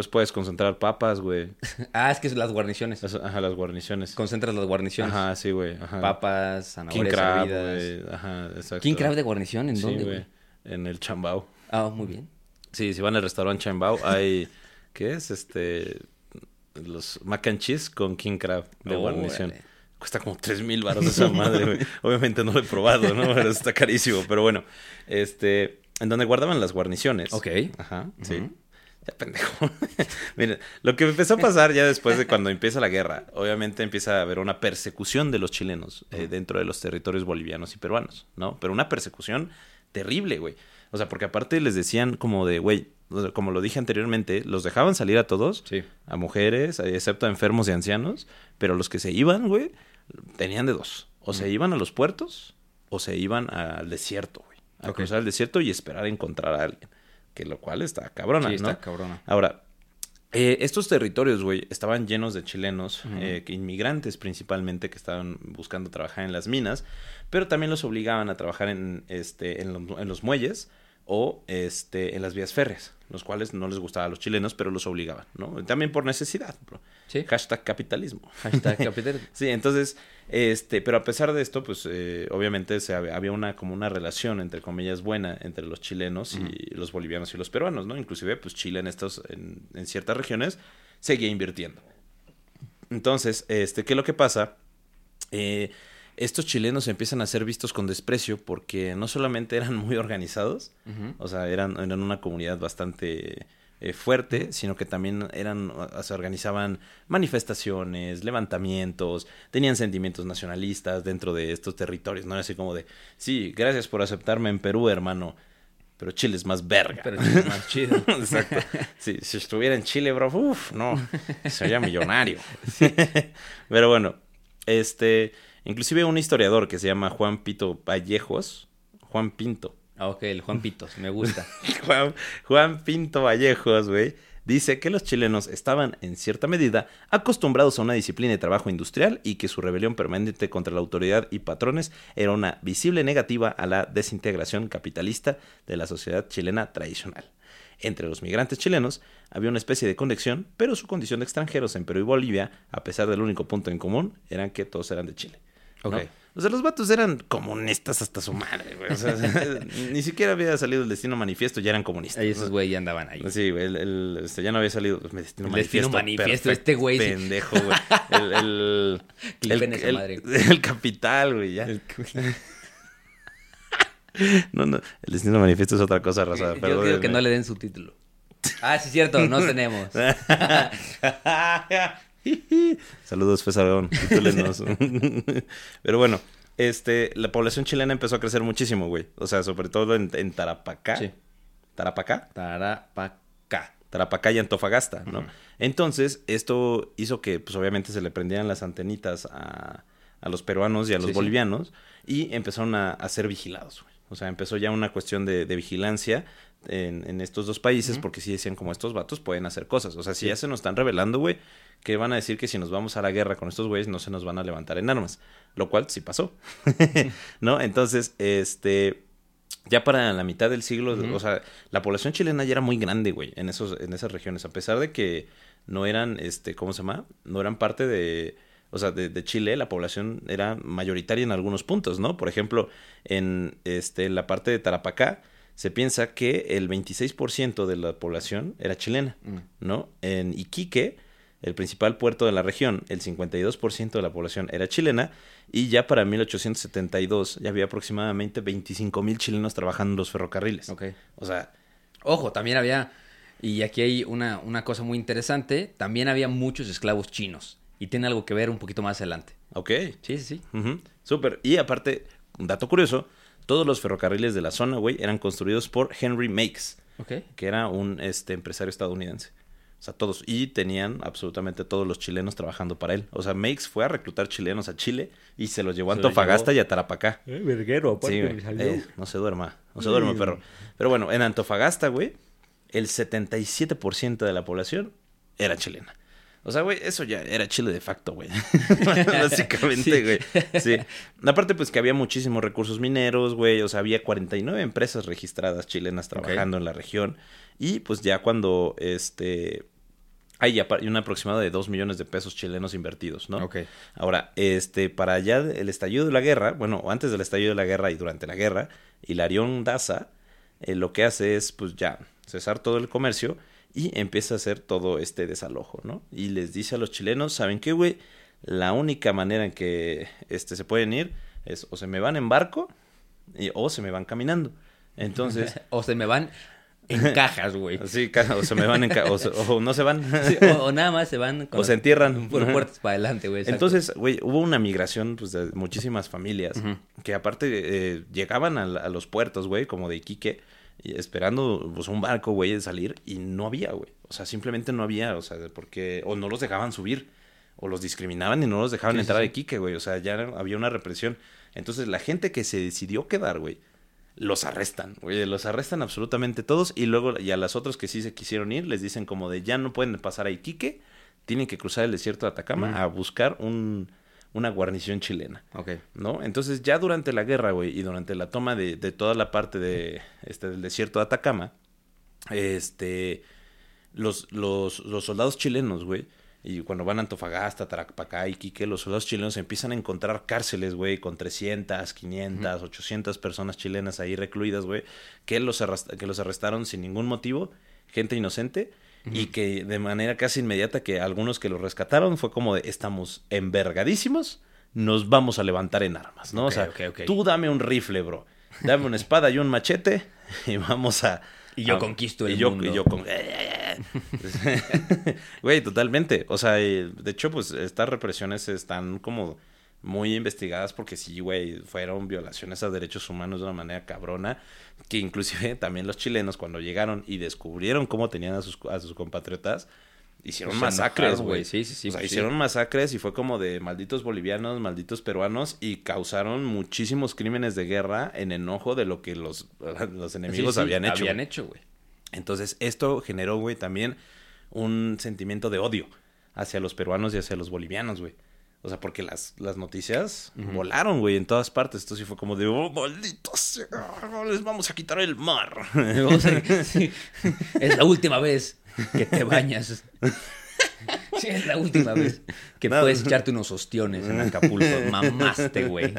Pues puedes concentrar papas, güey. ah, es que es las guarniciones. Las- Ajá, las guarniciones. Concentras las guarniciones. Ajá, sí, güey. Ajá. Papas, King zanahorias crab, hervidas. güey. Ajá, exacto. ¿King crab de guarnición? ¿En Sí, dónde, güey. En el Chambao. Ah, muy bien. Sí, si van al restaurante Chambao, hay... ¿Qué es? Este... Los mac and cheese con king crab de guarnición. Cuesta como tres mil baros esa madre, güey. Obviamente no lo he probado, ¿no? Pero está carísimo. Pero bueno, este... En donde guardaban las guarniciones. Ok. Ajá, sí. Ya pendejo. Miren, lo que empezó a pasar ya después de cuando empieza la guerra, obviamente empieza a haber una persecución de los chilenos eh, dentro de los territorios bolivianos y peruanos, ¿no? Pero una persecución terrible, güey. O sea, porque aparte les decían como de, güey, como lo dije anteriormente, los dejaban salir a todos, Sí. a mujeres, eh, excepto a enfermos y ancianos, pero los que se iban, güey, tenían de dos. O se iban a los puertos o se iban al desierto, güey. A cruzar el desierto y esperar a encontrar a alguien. Que lo cual está cabrona, Sí, ¿no? está cabrona. Ahora, eh, estos territorios, güey, estaban llenos de chilenos, eh, inmigrantes principalmente, que estaban buscando trabajar en las minas, pero también los obligaban a trabajar en, este, en, lo- en los muelles o este, en las vías férreas, los cuales no les gustaba a los chilenos, pero los obligaban, ¿no? También por necesidad, bro. Sí. Hashtag capitalismo. Hashtag capitalismo. Sí, entonces, este, pero a pesar de esto, pues eh, obviamente se había una como una relación entre comillas buena entre los chilenos y los bolivianos y los peruanos, ¿no? Inclusive, pues Chile en estos, en, en ciertas regiones, seguía invirtiendo. Entonces, este, ¿qué es lo que pasa? Eh, estos chilenos empiezan a ser vistos con desprecio porque no solamente eran muy organizados, o sea, eran, eran una comunidad bastante eh, fuerte, sino que también eran, se organizaban manifestaciones, levantamientos, tenían sentimientos nacionalistas dentro de estos territorios, ¿no? Era así como de, sí, gracias por aceptarme en Perú, hermano, pero Chile es más verga. Pero es más chido. Exacto. Sí, si estuviera en Chile, bro, uff, no, sería millonario. Pero bueno, este, inclusive un historiador que se llama Juan Pito Vallejos, Juan Pinto, ok, el Juan Pitos, me gusta. Juan, Juan Pinto Vallejos, güey, dice que los chilenos estaban, en cierta medida, acostumbrados a una disciplina de trabajo industrial y que su rebelión permanente contra la autoridad y patrones era una visible negativa a la desintegración capitalista de la sociedad chilena tradicional. Entre los migrantes chilenos había una especie de conexión, pero su condición de extranjeros en Perú y Bolivia, a pesar del único punto en común, eran que todos eran de Chile. O sea, los vatos eran comunistas hasta su madre, güey. O sea, ni siquiera había salido el destino manifiesto, ya eran comunistas. Ahí esos güey ya andaban ahí. Sí, güey, el, el- este, ya no había salido el destino El manifiesto. Destino Manifiesto, perfecto, este güey. Pendejo, güey. El, el, el, madre. el capital, güey, ya. No, no, el destino manifiesto es otra cosa, Rosa. Yo quiero que no le den su título. Ah, sí, cierto, no tenemos. Saludos, Fes Aragón. titúlenos. Pero bueno, este, la población chilena empezó a crecer muchísimo, güey. O sea, sobre todo en, en Tarapacá. Sí. Tarapacá. Tarapacá. Tarapacá y Antofagasta, ¿no? Entonces, esto hizo que, pues obviamente, se le prendieran las antenitas a, a los peruanos y a los Sí, sí. bolivianos y empezaron a, a ser vigilados, güey. O sea, empezó ya una cuestión de, de vigilancia en, en estos dos países porque sí decían como estos vatos pueden hacer cosas. O sea, si ya se nos están revelando, güey, que van a decir que si nos vamos a la guerra con estos güeyes no se nos van a levantar en armas. Lo cual sí pasó. ¿No? Entonces, este... Ya para la mitad del siglo, o sea, la población chilena ya era muy grande, güey, en esos, en esas regiones, a pesar de que no eran, este, ¿cómo se llama? No eran parte de, o sea, de, de Chile, la población era mayoritaria en algunos puntos, ¿no? Por ejemplo, en, este, en la parte de Tarapacá, se piensa que el 26% de la población era chilena, Mm. ¿no? En Iquique, el principal puerto de la región, el 52% de la población era chilena y ya para 1872 ya había aproximadamente 25 mil chilenos trabajando en los ferrocarriles. O sea, Ojo, también había, y aquí hay una, una cosa muy interesante, también había muchos esclavos chinos. Y tiene algo que ver un poquito más adelante. ok. Sí, sí, sí. Ujú, Súper. Y aparte, un dato curioso, todos los ferrocarriles de la zona, güey, eran construidos por Henry Makes, que era un este, empresario estadounidense. O sea, todos. Y tenían absolutamente todos los chilenos trabajando para él. O sea, Makes fue a reclutar chilenos a Chile y se los llevó a Antofagasta llevó. y a Tarapacá. Eh, verguero, aparte Sí, me güey. salió. Eh, no se duerma. No se duerma, perro. Pero bueno, en Antofagasta, güey, el 77% de la población era chilena. O sea, güey, eso ya era Chile de facto, güey. Básicamente, güey. Sí. Aparte, pues que había muchísimos recursos mineros, güey. O sea, había 49 empresas registradas chilenas trabajando en la región. Y pues ya cuando este. Hay un aproximado de 2 millones de pesos chilenos invertidos, ¿no? Ok. Ahora, este, para allá el estallido de la guerra, bueno, antes del estallido de la guerra y durante la guerra, Hilarión Daza eh, lo que hace es, pues ya, cesar todo el comercio y empieza a hacer todo este desalojo, ¿no? Y les dice a los chilenos, ¿saben qué, güey? La única manera en que este, se pueden ir es o se me van en barco y- o se me van caminando. Entonces, o se me van en cajas, güey. ca- o se me van en ca- o, no se van. Sí, o, o nada más se van con O se entierran. por puertas para adelante, güey. Entonces, güey, hubo una migración pues, de muchísimas familias que aparte eh, llegaban a, a los puertos, güey, como de Iquique, esperando pues, un barco, güey, de salir y no había, güey. O sea, simplemente no había, o sea, porque o no los dejaban subir o los discriminaban y no los dejaban Sí, entrar a sí. Iquique, güey. O sea, ya había una represión. Entonces, la gente que se decidió quedar, güey, los arrestan, güey, los arrestan absolutamente todos y luego y a las otras que sí se quisieron ir les dicen como de ya no pueden pasar a Iquique, tienen que cruzar el desierto de Atacama a buscar un, una guarnición chilena, Ok. ¿no? Entonces ya durante la guerra, güey, y durante la toma de, de toda la parte de, este, del desierto de Atacama, este, los, los, los soldados chilenos, güey, y cuando van a Antofagasta, Tarapacá, Iquique, los soldados chilenos empiezan a encontrar cárceles, güey, con 300, 500, 800 personas chilenas ahí recluidas, güey, que los, que los arrestaron sin ningún motivo, gente inocente, y que de manera casi inmediata que algunos que los rescataron fue como de, estamos envergadísimos, nos vamos a levantar en armas, ¿no? O sea, tú dame un rifle, bro, dame una espada y un machete, y vamos a... Y yo a- conquisto el y yo, mundo. Y yo con... Güey, totalmente. O sea, eh, de hecho, pues estas represiones están como muy investigadas porque sí, güey, fueron violaciones a derechos humanos de una manera cabrona, que inclusive también los chilenos cuando llegaron y descubrieron cómo tenían a sus, a sus compatriotas, hicieron Pues masacres, güey. Sí, sí, sí, O sea, pues sí. hicieron masacres y fue como de malditos bolivianos, malditos peruanos y causaron muchísimos crímenes de guerra en enojo de lo que los, los enemigos Sí, sí, habían hecho. Habían hecho, güey. Entonces, esto generó, güey, también un sentimiento de odio hacia los peruanos y hacia los bolivianos, güey. O sea, porque las, las noticias volaron, güey, en todas partes. Entonces sí fue como de, oh, malditos, sea, les vamos a quitar el mar. Sí. Es la última vez que te bañas. Sí, es la última vez que puedes echarte unos ostiones en Acapulco. Mamaste, güey.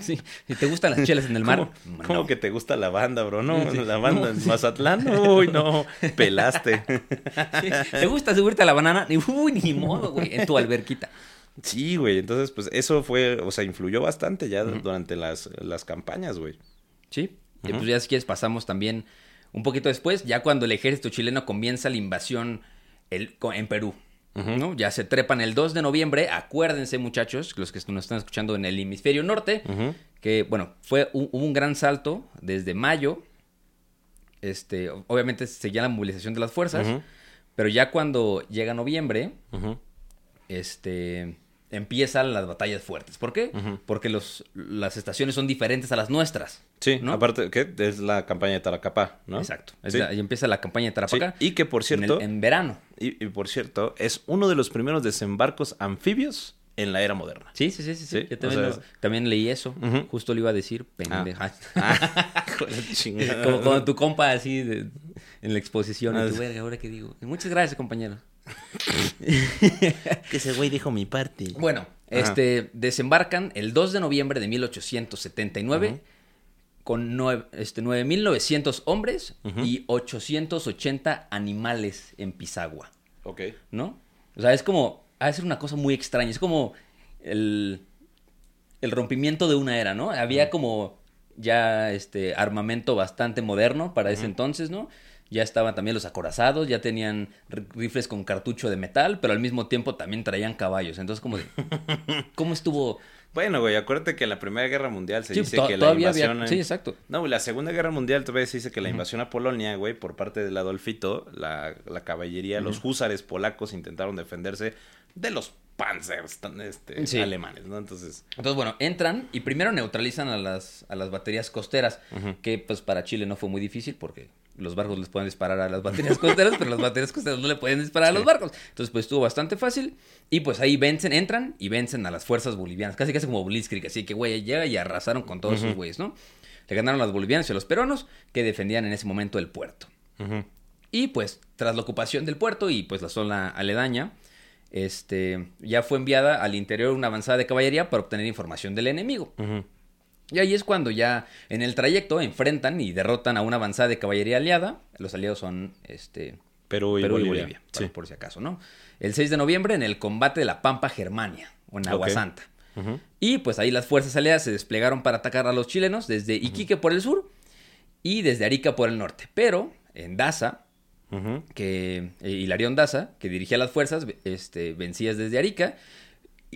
Sí. Si te gustan las chelas en el mar, ¿Cómo, cómo no. que te gusta la banda, bro? No, Sí. la banda No, en sí. Mazatlán. Uy, no, pelaste. Sí. ¿Te gusta subirte a la banana? Uy, ni modo, güey. En tu alberquita. Sí, güey. Entonces, pues eso fue, o sea, influyó bastante ya durante las, las campañas, güey. Sí. Y pues ya si quieres pasamos también un poquito después, ya cuando el ejército chileno comienza la invasión el- en Perú. ¿no? Ya se trepan el 2 de noviembre. Acuérdense, muchachos, los que nos están escuchando en el hemisferio norte, que, bueno, fue un, un gran salto desde mayo. Este, obviamente seguía la movilización de las fuerzas, pero ya cuando llega noviembre. Este, empiezan las batallas fuertes. ¿Por qué? Porque los, las estaciones son diferentes a las nuestras. Sí, ¿no? aparte, ¿qué? Es la campaña de Taracapá, ¿no? Exacto. Sí. la- ahí empieza la campaña de Tarapacá. Sí, y que, por en el- cierto- En, verano. Y, y por cierto, es uno de los primeros desembarcos anfibios en la era moderna. Sí, sí, sí, sí. Yo o también, sea, lo- es- también leí eso. Justo lo iba a decir, pendeja. Ah, chingada. como, como tu compa así de- en la exposición. Ah, y tu sí. verga, ahora qué digo. Muchas gracias, compañero. Que ese güey dijo mi parte. Bueno, este desembarcan el 2 de noviembre de 1879 con nueve- este, 9.900 hombres y 880 animales en Pisagua. Ok. ¿no? O sea, es como, ha de ser una cosa muy extraña, es como el, el rompimiento de una era, ¿no? Había como ya este armamento bastante moderno para ese entonces, ¿no? Ya estaban también los acorazados, ya tenían ri- rifles con cartucho de metal, pero al mismo tiempo también traían caballos. Entonces, como de, ¿cómo estuvo? Bueno, güey, acuérdate que en la Primera Guerra Mundial se Sí, dice que la había- invasión... sí, exacto. No, la Segunda Guerra Mundial todavía se dice que la invasión a Polonia, güey, por parte del Adolfito, la, la caballería, los húsares polacos intentaron defenderse de los panzers tan, este, Sí. alemanes, ¿no? Entonces, Entonces, bueno, entran y primero neutralizan a las, a las baterías costeras, que pues para Chile no fue muy difícil porque los barcos les pueden disparar a las baterías costeras, pero las baterías costeras no le pueden disparar a los barcos. Entonces, pues estuvo bastante fácil. Y pues ahí vencen, entran y vencen a las fuerzas bolivianas. Casi casi como Blitzkrieg. Así que, güey, llega y arrasaron con todos esos güeyes, ¿no? Le ganaron a los bolivianos y a los peruanos que defendían en ese momento el puerto. Ujú. Y pues, tras la ocupación del puerto y pues la zona aledaña, este, ya fue enviada al interior una avanzada de caballería para obtener información del enemigo. Y ahí es cuando ya en el trayecto enfrentan y derrotan a una avanzada de caballería aliada. Los aliados son este, Perú y Perú y Bolivia. Sí. por, si acaso, ¿no? El 6 de noviembre en el combate de la Pampa Germania, o en Agua. Santa. Y pues ahí las fuerzas aliadas se desplegaron para atacar a los chilenos desde Iquique por el sur y desde Arica por el norte. Pero en Daza, Que eh, Hilarión Daza, que dirigía las fuerzas este, vencidas desde Arica,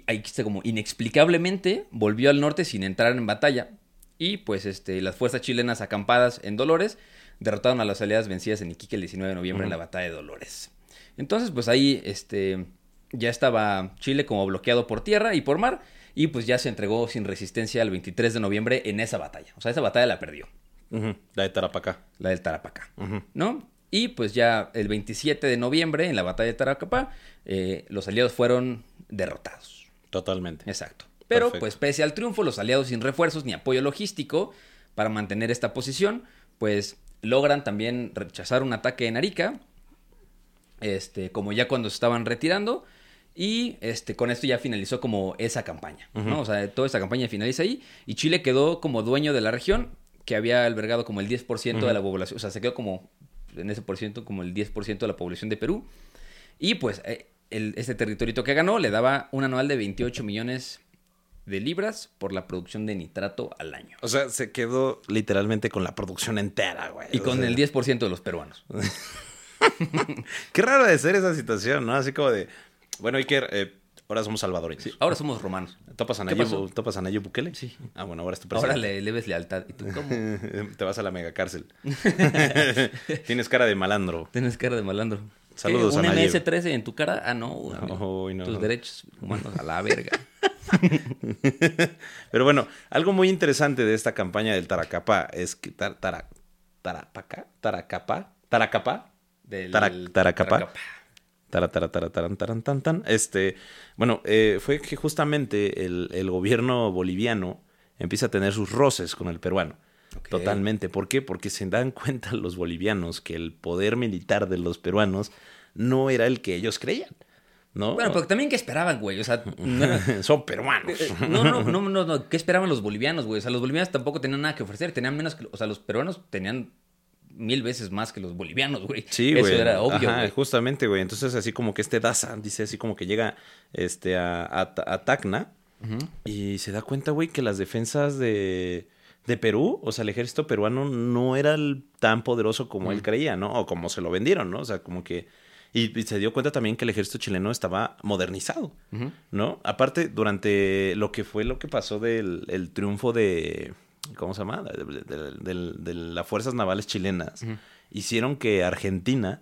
ahí como inexplicablemente volvió al norte sin entrar en batalla. Y pues este, las fuerzas chilenas acampadas en Dolores derrotaron a las aliadas vencidas en Iquique el 19 de noviembre en la batalla de Dolores. Entonces, pues ahí este, ya estaba Chile como bloqueado por tierra y por mar. Y pues ya se entregó sin resistencia el 23 de noviembre en esa batalla. O sea, esa batalla la perdió. La de Tarapacá. la del Tarapacá. ¿no? Y pues ya el 27 de noviembre, en la batalla de Tarapacá, eh, los aliados fueron derrotados. Totalmente. Exacto. Pero Perfecto. pues pese al triunfo, los aliados sin refuerzos ni apoyo logístico para mantener esta posición, pues logran también rechazar un ataque en Arica, este, como ya cuando se estaban retirando. Y este, con esto ya finalizó como esa campaña, ¿no? O sea, toda esa campaña finaliza ahí. Y Chile quedó como dueño de la región, que había albergado como el 10% de la población. O sea, se quedó como, en ese por ciento, como el 10% de la población de Perú. Y pues, eh, el, ese territorio que ganó le daba un anual de 28 millones de libras por la producción de nitrato al año. O sea, se quedó literalmente con la producción entera, güey. Y O con sea, el 10% de los peruanos. Qué raro de ser esa situación, ¿no? Así como de, bueno, Iker, eh, ahora somos salvadoreños. Ahora somos romanos. ¿Topas a ¿Qué Nayib? ¿Topas a Nayib Bukele? Sí. Ah, bueno, ahora es tu Ahora presidente. le debes lealtad. ¿Y tú cómo? Te vas a la megacárcel. Tienes cara de malandro. Tienes cara de malandro. Saludos ¿Qué, a ¿Un Nayib. MS-13 en tu cara? Ah, no. Tus derechos humanos a la verga. Pero bueno, algo muy interesante de esta campaña del Taracapá es que tar, tara, Tarapacá, Taracapá, Taracapá, Del Tara- Taracapá. Taracapá. Tara, tara, tara, taran, taran, tan, tan. Este, bueno, eh, fue que justamente el, el gobierno boliviano empieza a tener sus roces con el peruano. Totalmente. ¿Por qué? Porque se dan cuenta los bolivianos que el poder militar de los peruanos no era el que ellos creían. ¿No? Bueno, pero también, ¿qué esperaban, güey? O sea, no, Son peruanos. no, no, no, no, no, ¿qué esperaban los bolivianos, güey? O sea, los bolivianos tampoco tenían nada que ofrecer, tenían menos que... O sea, los peruanos tenían mil veces más que los bolivianos, güey. Sí, Eso güey. era obvio, Ajá, güey. justamente, güey. Entonces, así como que este Daza dice así como que llega este, a, a, a Tacna y se da cuenta, güey, que las defensas de, de Perú, o sea, el ejército peruano no era el- tan poderoso como él creía, ¿no? O como se lo vendieron, ¿no? O sea, como que... Y, y se dio cuenta también que el ejército chileno estaba modernizado. ¿no? Aparte, durante lo que fue lo que pasó del el triunfo de... ¿Cómo se llama? De, de- de- de- de las fuerzas navales chilenas. Ujú. Hicieron que Argentina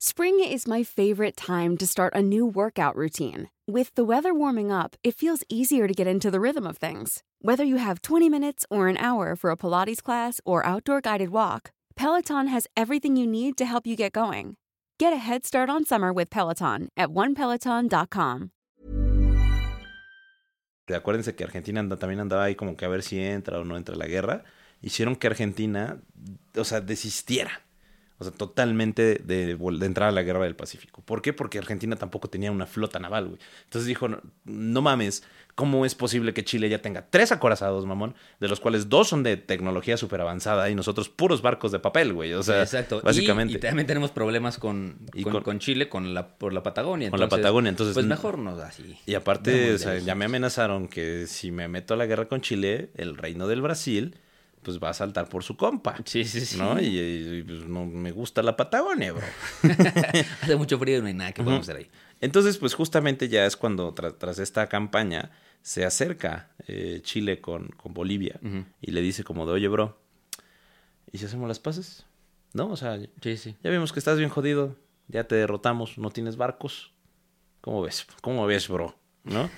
Spring is my favorite time to start a new workout routine. With the weather warming up, it feels easier to get into the rhythm of things. Whether you have 20 minutes or an hour for a Pilates class or outdoor guided walk, Peloton has everything you need to help you get going. Get a head start on summer with Peloton at onepeloton.com. acuérdense que Argentina anda- también andaba ahí como que a ver si entra o no entra la guerra, hicieron que Argentina, o sea, desistiera, o sea, totalmente de, entrar a la guerra del Pacífico. ¿Por qué? Porque Argentina tampoco tenía una flota naval, güey. Entonces dijo, no, no mames, ¿cómo es posible que Chile ya tenga tres acorazados, mamón? De los cuales dos son de tecnología súper avanzada y nosotros puros barcos de papel, güey. O sea, Exacto. Básicamente. Y, también tenemos problemas con, Y con, con- con Chile, con la, por la Patagonia. Con la Patagonia, entonces, Pues mejor no así. Y aparte, o sea, ya me amenazaron que si me meto a la guerra con Chile, el reino del Brasil, pues va a saltar por su compa. Sí, sí, sí. ¿No? Y, y, pues, no me gusta la Patagonia, bro. Hace mucho frío y no hay nada que podamos hacer ahí. Entonces, pues justamente ya es cuando tra- tras esta campaña se acerca eh, Chile con, con Bolivia y le dice como de, oye, bro, ¿y si hacemos las paces? ¿No? O sea, Sí, sí. ya vimos que estás bien jodido, ya te derrotamos, no tienes barcos. ¿Cómo ves? ¿Cómo ves, bro? ¿No?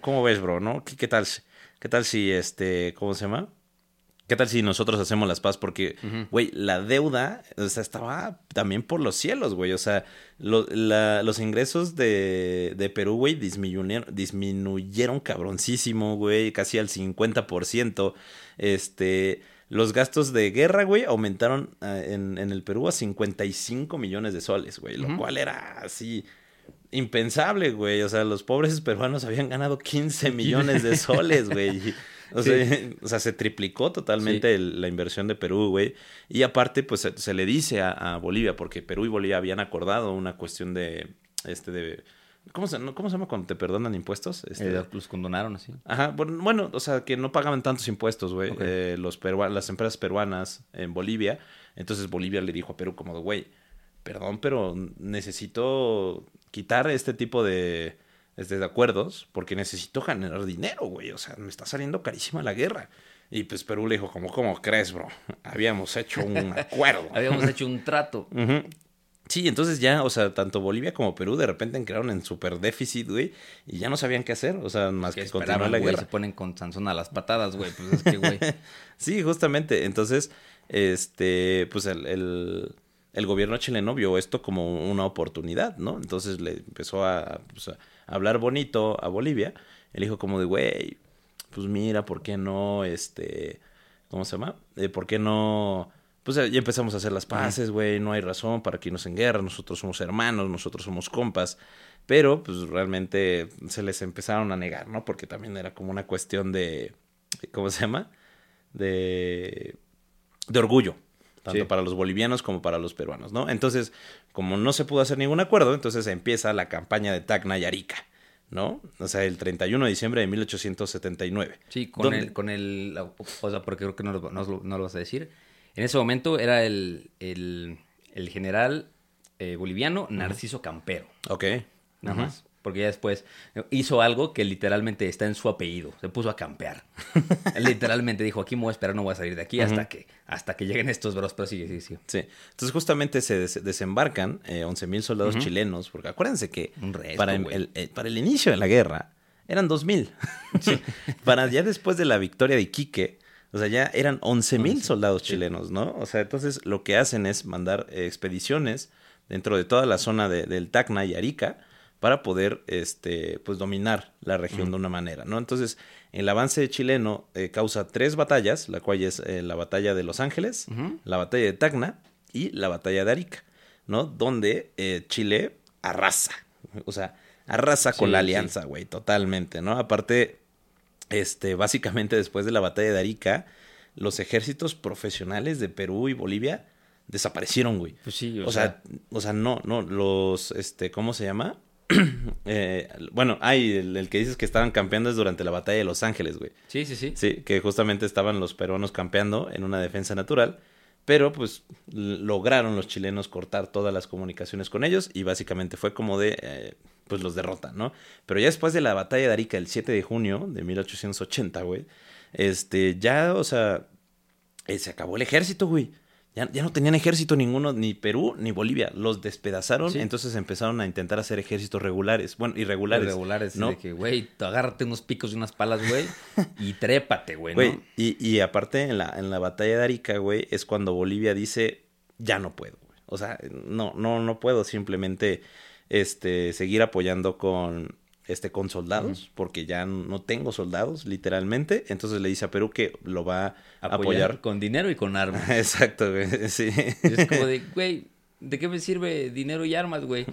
¿Cómo, ves, bro? ¿No? ¿Qué, qué tal? ¿Qué tal si este, ¿cómo se llama? ¿Qué tal si nosotros hacemos las paz? Porque, güey, la deuda, o sea, estaba también por los cielos, güey. O sea, lo- la- los ingresos de, de Perú, güey, disminuyeron, disminuyeron cabroncísimo, güey, casi al 50%. Este, los gastos de guerra, güey, aumentaron eh, en, en el Perú a 55 millones de soles, güey, lo cual era así impensable, güey. O sea, los pobres peruanos habían ganado 15 millones de soles, güey. O sea, o sea, se triplicó totalmente el- la inversión de Perú, güey. Y aparte, pues se, se le dice a, a Bolivia, porque Perú y Bolivia habían acordado una cuestión de, este, de, ¿cómo se, ¿cómo se llama cuando te perdonan impuestos? Este, Eh, los condonaron así. Ajá, bueno, bueno, o sea, que no pagaban tantos impuestos, güey, eh, los las empresas peruanas en Bolivia. Entonces Bolivia le dijo a Perú como, güey, perdón, pero necesito quitar este tipo de, este, de acuerdos porque necesito generar dinero, güey. O sea, me está saliendo carísima la guerra. Y pues Perú le dijo como, ¿cómo crees, bro? Habíamos hecho un acuerdo. Habíamos hecho un trato. Sí, entonces ya, o sea, tanto Bolivia como Perú de repente entraron en super déficit, güey, y ya no sabían qué hacer, o sea, más Que que continuar la güey, guerra. se ponen con Sansón a las patadas, güey. Pues es que, güey. Sí, justamente. Entonces, este, pues el, el, el gobierno chileno vio esto como una oportunidad, ¿no? Entonces le empezó a, pues, a hablar bonito a Bolivia. Él dijo como de, güey, pues mira, ¿por qué no, este, ¿cómo se llama? Eh, ¿Por qué no? Pues ya empezamos a hacer las paces, güey, no hay razón para que irnos en guerra, nosotros somos hermanos, nosotros somos compas. Pero, pues realmente se les empezaron a negar, ¿no? Porque también era como una cuestión de, ¿cómo se llama? de, de orgullo, tanto Sí. para los bolivianos como para los peruanos, ¿no? Entonces, como no se pudo hacer ningún acuerdo, entonces empieza la campaña de Tacna y Arica, ¿no? O sea, el 31 de diciembre de 1879. Sí, con ¿Dónde? el, con el, o sea, porque creo que no lo, no lo- no lo vas a decir. En ese momento era el, el, el general eh, boliviano Narciso Campero, Ok. nada más. Porque ya después hizo algo que literalmente está en su apellido. Se puso a campear. Literalmente dijo, aquí me voy a esperar, no voy a salir de aquí hasta que hasta que lleguen estos bros. Pero sí, sí, sí. Sí. Entonces, justamente se des- desembarcan eh, 11.000 soldados chilenos, porque acuérdense que Un resto, para, el, eh, para el inicio de la guerra eran 2.000. para ya después de la victoria de Iquique, o sea, ya eran 11.000 soldados chilenos, ¿no? O sea, entonces lo que hacen es mandar eh, expediciones dentro de toda la zona de- del Tacna y Arica para poder, este, pues, dominar la región de una manera, ¿no? Entonces, el avance chileno eh, causa tres batallas, la cual es eh, la batalla de Los Ángeles, la batalla de Tacna y la batalla de Arica, ¿no? Donde eh, Chile arrasa, o sea, arrasa con la alianza, güey, totalmente, ¿no? Aparte, este, básicamente después de la batalla de Arica, los ejércitos profesionales de Perú y Bolivia desaparecieron, güey. Pues sí, o o, sea, o sea, no, no, los, este, ¿cómo se llama? Eh, bueno, hay el, el que dices que estaban campeando es durante la batalla de Los Ángeles, güey. Sí, sí, sí. Sí, que justamente estaban los peruanos campeando en una defensa natural, pero pues lograron los chilenos cortar todas las comunicaciones con ellos y básicamente fue como de, eh, pues los derrotan, ¿no? Pero ya después de la batalla de Arica el 7 de junio de 1880, güey, este, ya, o sea, eh, se acabó el ejército, güey. Ya, ya no tenían ejército ninguno, ni Perú ni Bolivia. Los despedazaron, Sí. entonces empezaron a intentar hacer ejércitos regulares, bueno, irregulares. Irregulares, ¿no? de que, güey, agárrate unos picos y unas palas, güey, y trépate, güey, Güey, ¿no? y, y aparte en la, en la batalla de Arica, güey, es cuando Bolivia dice, ya no puedo, güey. O sea, no, no, no puedo simplemente este, seguir apoyando con, este, con soldados, porque ya no tengo soldados, literalmente. Entonces le dice a Perú que lo va a Apoyar, apoyar. con dinero y con armas. Exacto, güey, sí. Es como de, güey, ¿de qué me sirve dinero y armas, güey?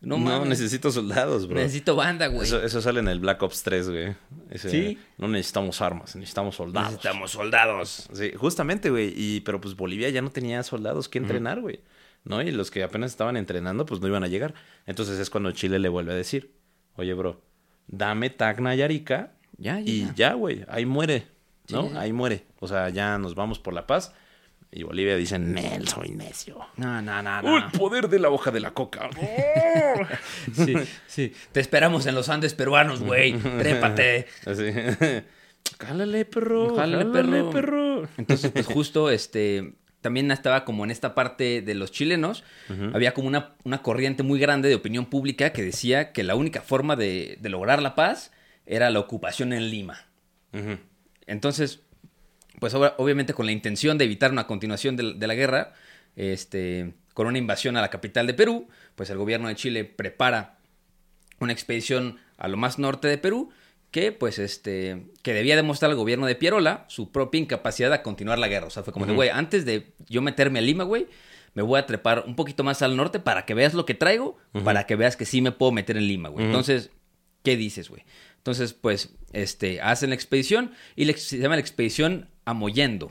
No, No, necesito soldados, bro. Necesito banda, güey. Eso, eso sale en el Black Ops 3, güey. Ese, ¿Sí? No necesitamos armas, necesitamos soldados. Necesitamos soldados. Sí, justamente, güey. Y, pero pues Bolivia ya no tenía soldados que entrenar, güey. ¿No? Y los que apenas estaban entrenando, pues no iban a llegar. Entonces es cuando Chile le vuelve a decir, oye, bro, dame Tacna y Arica. Ya, ya, Y ya. güey, ahí muere. ¿No? Sí. Ahí muere. O sea, ya nos vamos por la paz. Y Bolivia dice, Nel, soy necio. No, no, no, ¡Oh, no. el poder de la hoja de la coca! Sí, sí. Te esperamos en los Andes peruanos, güey. Trépate. Así. Cálale, perro. Jálale, Cálale, perro. perro. Entonces, pues justo, este, también estaba como en esta parte de los chilenos, había como una, una corriente muy grande de opinión pública que decía que la única forma de, de lograr la paz era la ocupación en Lima. Entonces, pues ob- obviamente con la intención de evitar una continuación de, de la guerra, este, con una invasión a la capital de Perú, pues el gobierno de Chile prepara una expedición a lo más norte de Perú que pues este que debía demostrar al gobierno de Pierola su propia incapacidad de continuar la guerra, o sea, fue como de güey, antes de yo meterme a Lima, güey, me voy a trepar un poquito más al norte para que veas lo que traigo, para que veas que sí me puedo meter en Lima, güey. Entonces, ¿qué dices, güey? Entonces, pues, este, hacen la expedición y se llama la expedición Amoyendo.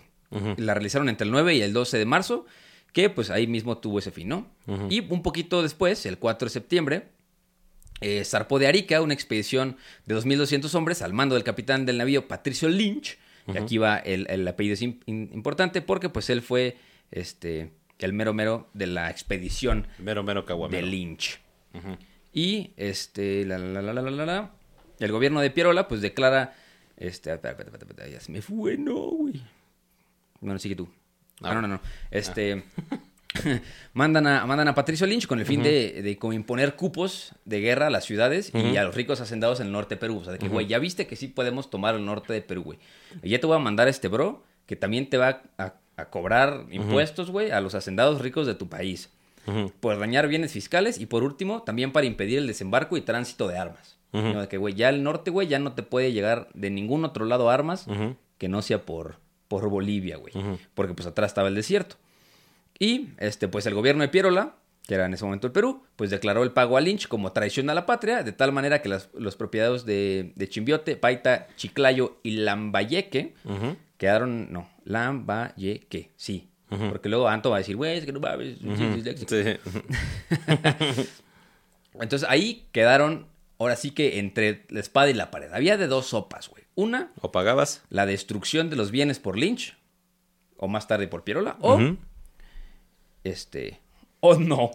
La realizaron entre el 9 y el 12 de marzo, que pues ahí mismo tuvo ese fin, ¿no? Y un poquito después, el 4 de septiembre, eh, zarpó de Arica una expedición de 2.200 hombres al mando del capitán del navío Patricio Lynch. Y aquí va el, el apellido es im- in- importante porque pues él fue este, el mero mero de la expedición Mero, mero de. Lynch. Y este, la, la, la, el gobierno de Pierola pues declara, este, espera, espera, espera, espera, ya se me fue, no, güey. Bueno, sigue tú. Ah, no, no, no. Este, mandan, a, mandan a Patricio Lynch con el fin de, de como imponer cupos de guerra a las ciudades y a los ricos hacendados en el norte de Perú. O sea, de que, güey, ya viste que sí podemos tomar el norte de Perú, güey. Y ya te voy a mandar a este bro que también te va a, a cobrar impuestos, güey, a los hacendados ricos de tu país por dañar bienes fiscales y por último también para impedir el desembarco y tránsito de armas. ¿no? De que, güey, ya el norte, güey, ya no te puede llegar de ningún otro lado armas que no sea por, por Bolivia, güey. Porque pues atrás estaba el desierto. Y este, pues el gobierno de Pierola, que era en ese momento el Perú, pues declaró el pago a Lynch como traición a la patria, de tal manera que las, los propiedades de, de Chimbiote, Paita, Chiclayo y Lambayeque quedaron, no, Lambayeque, sí. Porque luego Anto va a decir, güey, es que no mames, sí, disléxico". Sí. Entonces ahí quedaron, ahora sí que entre la espada y la pared. Había de dos sopas, güey. Una, ¿O pagabas? la destrucción de los bienes por Lynch, o más tarde por Pierola, o. este, o no.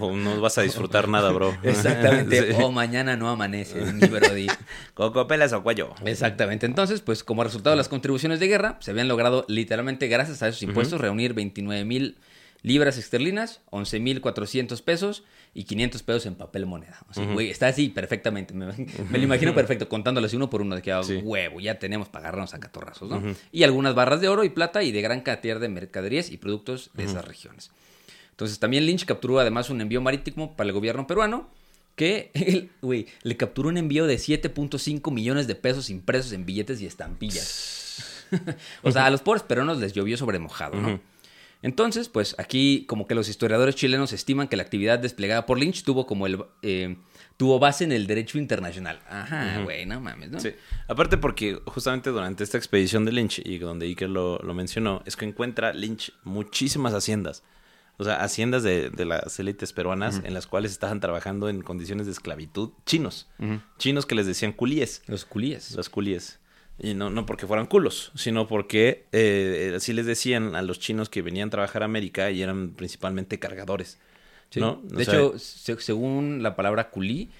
O no vas a disfrutar nada, bro. Exactamente, Sí. o mañana no amanece, mi brody. Coco, pelas o cuello. Exactamente. Entonces, pues como resultado de las contribuciones de guerra, se habían logrado literalmente, gracias a esos impuestos, reunir 29 mil libras esterlinas, 11 mil 400 pesos y 500 pesos en papel moneda. O sea, güey, está así perfectamente. Me, me lo imagino perfecto, contándoles uno por uno de que ah, Sí. huevo, ya tenemos para agarrarnos a catorrazos, ¿no? Y algunas barras de oro y plata y de gran cantidad de mercaderías y productos de esas regiones. Entonces también Lynch capturó además un envío marítimo para el gobierno peruano que, él, güey, le capturó un envío de 7.5 millones de pesos impresos en billetes y estampillas. o sea, a los pobres peruanos les llovió sobre mojado, ¿no? Entonces, pues aquí como que los historiadores chilenos estiman que la actividad desplegada por Lynch tuvo como el... eh, tuvo base en el derecho internacional. Ajá, güey, no mames, ¿no? Sí. Aparte porque justamente durante esta expedición de Lynch, y donde Iker lo, lo mencionó, es que encuentra Lynch muchísimas haciendas. O sea, haciendas de, de las élites peruanas en las cuales estaban trabajando en condiciones de esclavitud chinos. Chinos que les decían culíes. Los culíes. Los culíes. Y no, no porque fueran culos, sino porque eh, así les decían a los chinos que venían a trabajar a América y eran principalmente cargadores. Sí. ¿no? De hecho, se- según la palabra culí,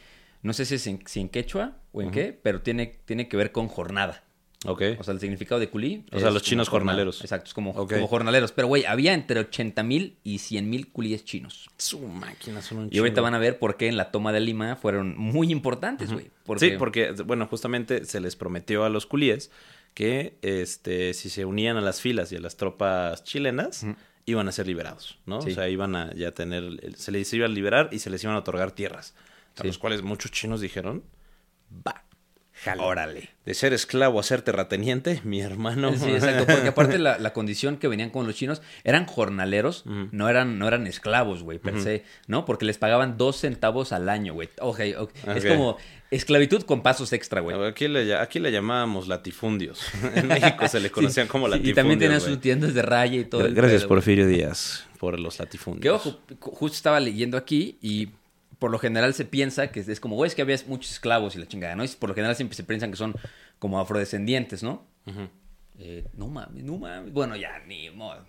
no sé si es en, si en quechua o en qué, pero tiene, tiene que ver con jornada. Ok. O sea, el significado de culí. O sea, los chinos jornaleros. Exacto, es como, jornaleros. Pero, güey, había entre 80 mil y 100 mil culíes chinos. su máquina son un Y ahorita van a ver por qué en la toma de Lima fueron muy importantes, güey. Porque, Sí, porque, bueno, justamente se les prometió a los culíes que este, si se unían a las filas y a las tropas chilenas, iban a ser liberados, ¿no? Sí. O sea, iban a ya tener, se les iba a liberar y se les iban a otorgar tierras. A Sí. los cuales muchos chinos dijeron, va, jalo. Órale. De ser esclavo a ser terrateniente, mi hermano. Sí, exacto, porque aparte la, la condición que venían con los chinos eran jornaleros, no, eran, no eran esclavos, güey, per se, ¿no? Porque les pagaban dos centavos al año, güey. Ok, ok. Es como esclavitud con pasos extra, güey. Aquí le, aquí le llamábamos latifundios. En México se le conocían como latifundios. Y también tenían sus tiendas de raya y todo. el Gracias, güey. Porfirio Díaz, por los latifundios. Que ojo, ju- justo estaba leyendo aquí y por lo general se piensa que es como, güey, es que había muchos esclavos y la chingada, ¿no? Y por lo general siempre se piensan que son como afrodescendientes, ¿no? Eh, no mames, no mames. Bueno, ya, ni modo.